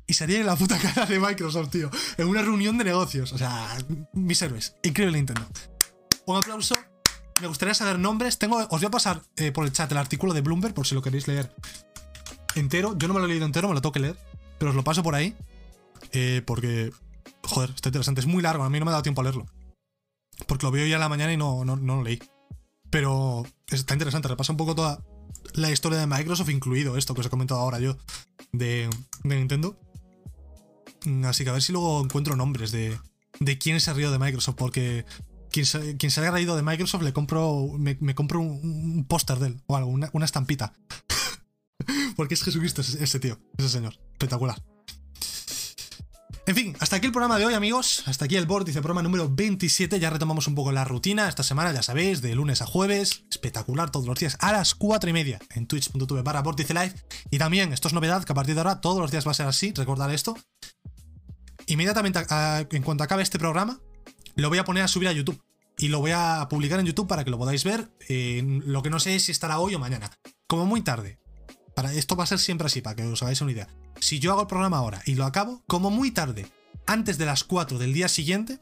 Speaker 1: y sería en la puta cara de Microsoft, tío. En una reunión de negocios. O sea, mis héroes. Increíble Nintendo. Un aplauso. Me gustaría saber nombres. Tengo, os voy a pasar eh, por el chat el artículo de Bloomberg por si lo queréis leer entero. Yo no me lo he leído entero, me lo tengo que leer. Pero os lo paso por ahí. Eh, porque, joder, está interesante. Es muy largo, a mí no me ha dado tiempo a leerlo. Porque lo veo ya en la mañana y no, no, no lo leí. Pero está interesante, repasa un poco toda la historia de Microsoft, incluido esto que os he comentado ahora yo de, Nintendo. Mm, así que a ver si luego encuentro nombres de, de quién se ha reído de Microsoft, porque quien se, se haya reído de Microsoft le compro, me, compro un, póster de él o algo, una, una estampita. porque es Jesucristo ese, tío, ese señor. Espectacular. En fin, hasta aquí el programa de hoy, amigos. Hasta aquí el Vórtice, programa número 27. Ya retomamos un poco la rutina. Esta semana, ya sabéis, de lunes a jueves. Espectacular todos los días a las 4 y media en twitch.tv barra Vórtice Live. Y también, esto es novedad, que a partir de ahora todos los días va a ser así. Recordad esto. inmediatamente en cuanto acabe este programa, lo voy a poner a subir a YouTube. Y lo voy a publicar en YouTube para que lo podáis ver. lo que no sé es si estará hoy o mañana. Como muy tarde. Esto va a ser siempre así, para que os hagáis una idea. Si yo hago el programa ahora y lo acabo, como muy tarde, antes de las 4 del día siguiente,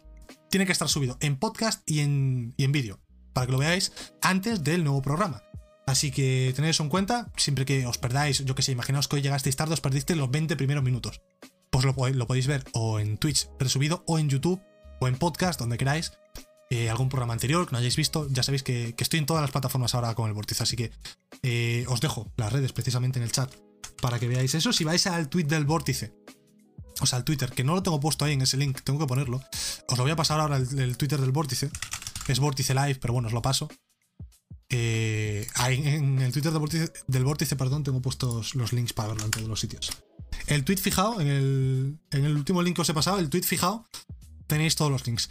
Speaker 1: tiene que estar subido en podcast y en, y en vídeo. Para que lo veáis antes del nuevo programa. Así que tened eso en cuenta, siempre que os perdáis, yo que sé, imaginaos que hoy llegasteis tarde, os perdiste los 20 primeros minutos. Pues lo, podéis ver o en Twitch presubido, o en YouTube, o en podcast, donde queráis. Eh, algún programa anterior que no hayáis visto, ya sabéis que, estoy en todas las plataformas ahora con el Vórtice, así que eh, os dejo las redes precisamente en el chat para que veáis eso. Si vais al tweet del Vórtice, o sea, al Twitter, que no lo tengo puesto ahí en ese link, tengo que ponerlo, os lo voy a pasar ahora el, Twitter del Vórtice, es Vórtice Live, pero bueno, os lo paso. Eh, en el Twitter del vórtice, perdón, tengo puestos los links para verlo en todos los sitios. El tweet fijado, en el, en el último link que os he pasado, el tweet fijado, tenéis todos los links.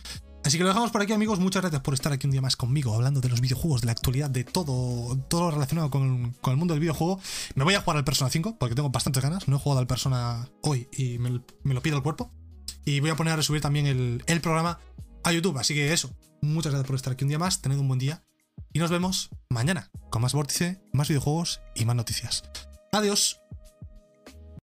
Speaker 1: Así que lo dejamos por aquí, amigos. Muchas gracias por estar aquí un día más conmigo, hablando de los videojuegos, de la actualidad, de todo, todo lo relacionado con, el mundo del videojuego. Me voy a jugar al Persona 5, porque tengo bastantes ganas. No he jugado al Persona hoy y me, lo pide el cuerpo. Y voy a poner a resubir también el, el programa a YouTube. Así que eso, muchas gracias por estar aquí un día más. Tened un buen día y nos vemos mañana con más vórtice, más videojuegos y más noticias. Adiós.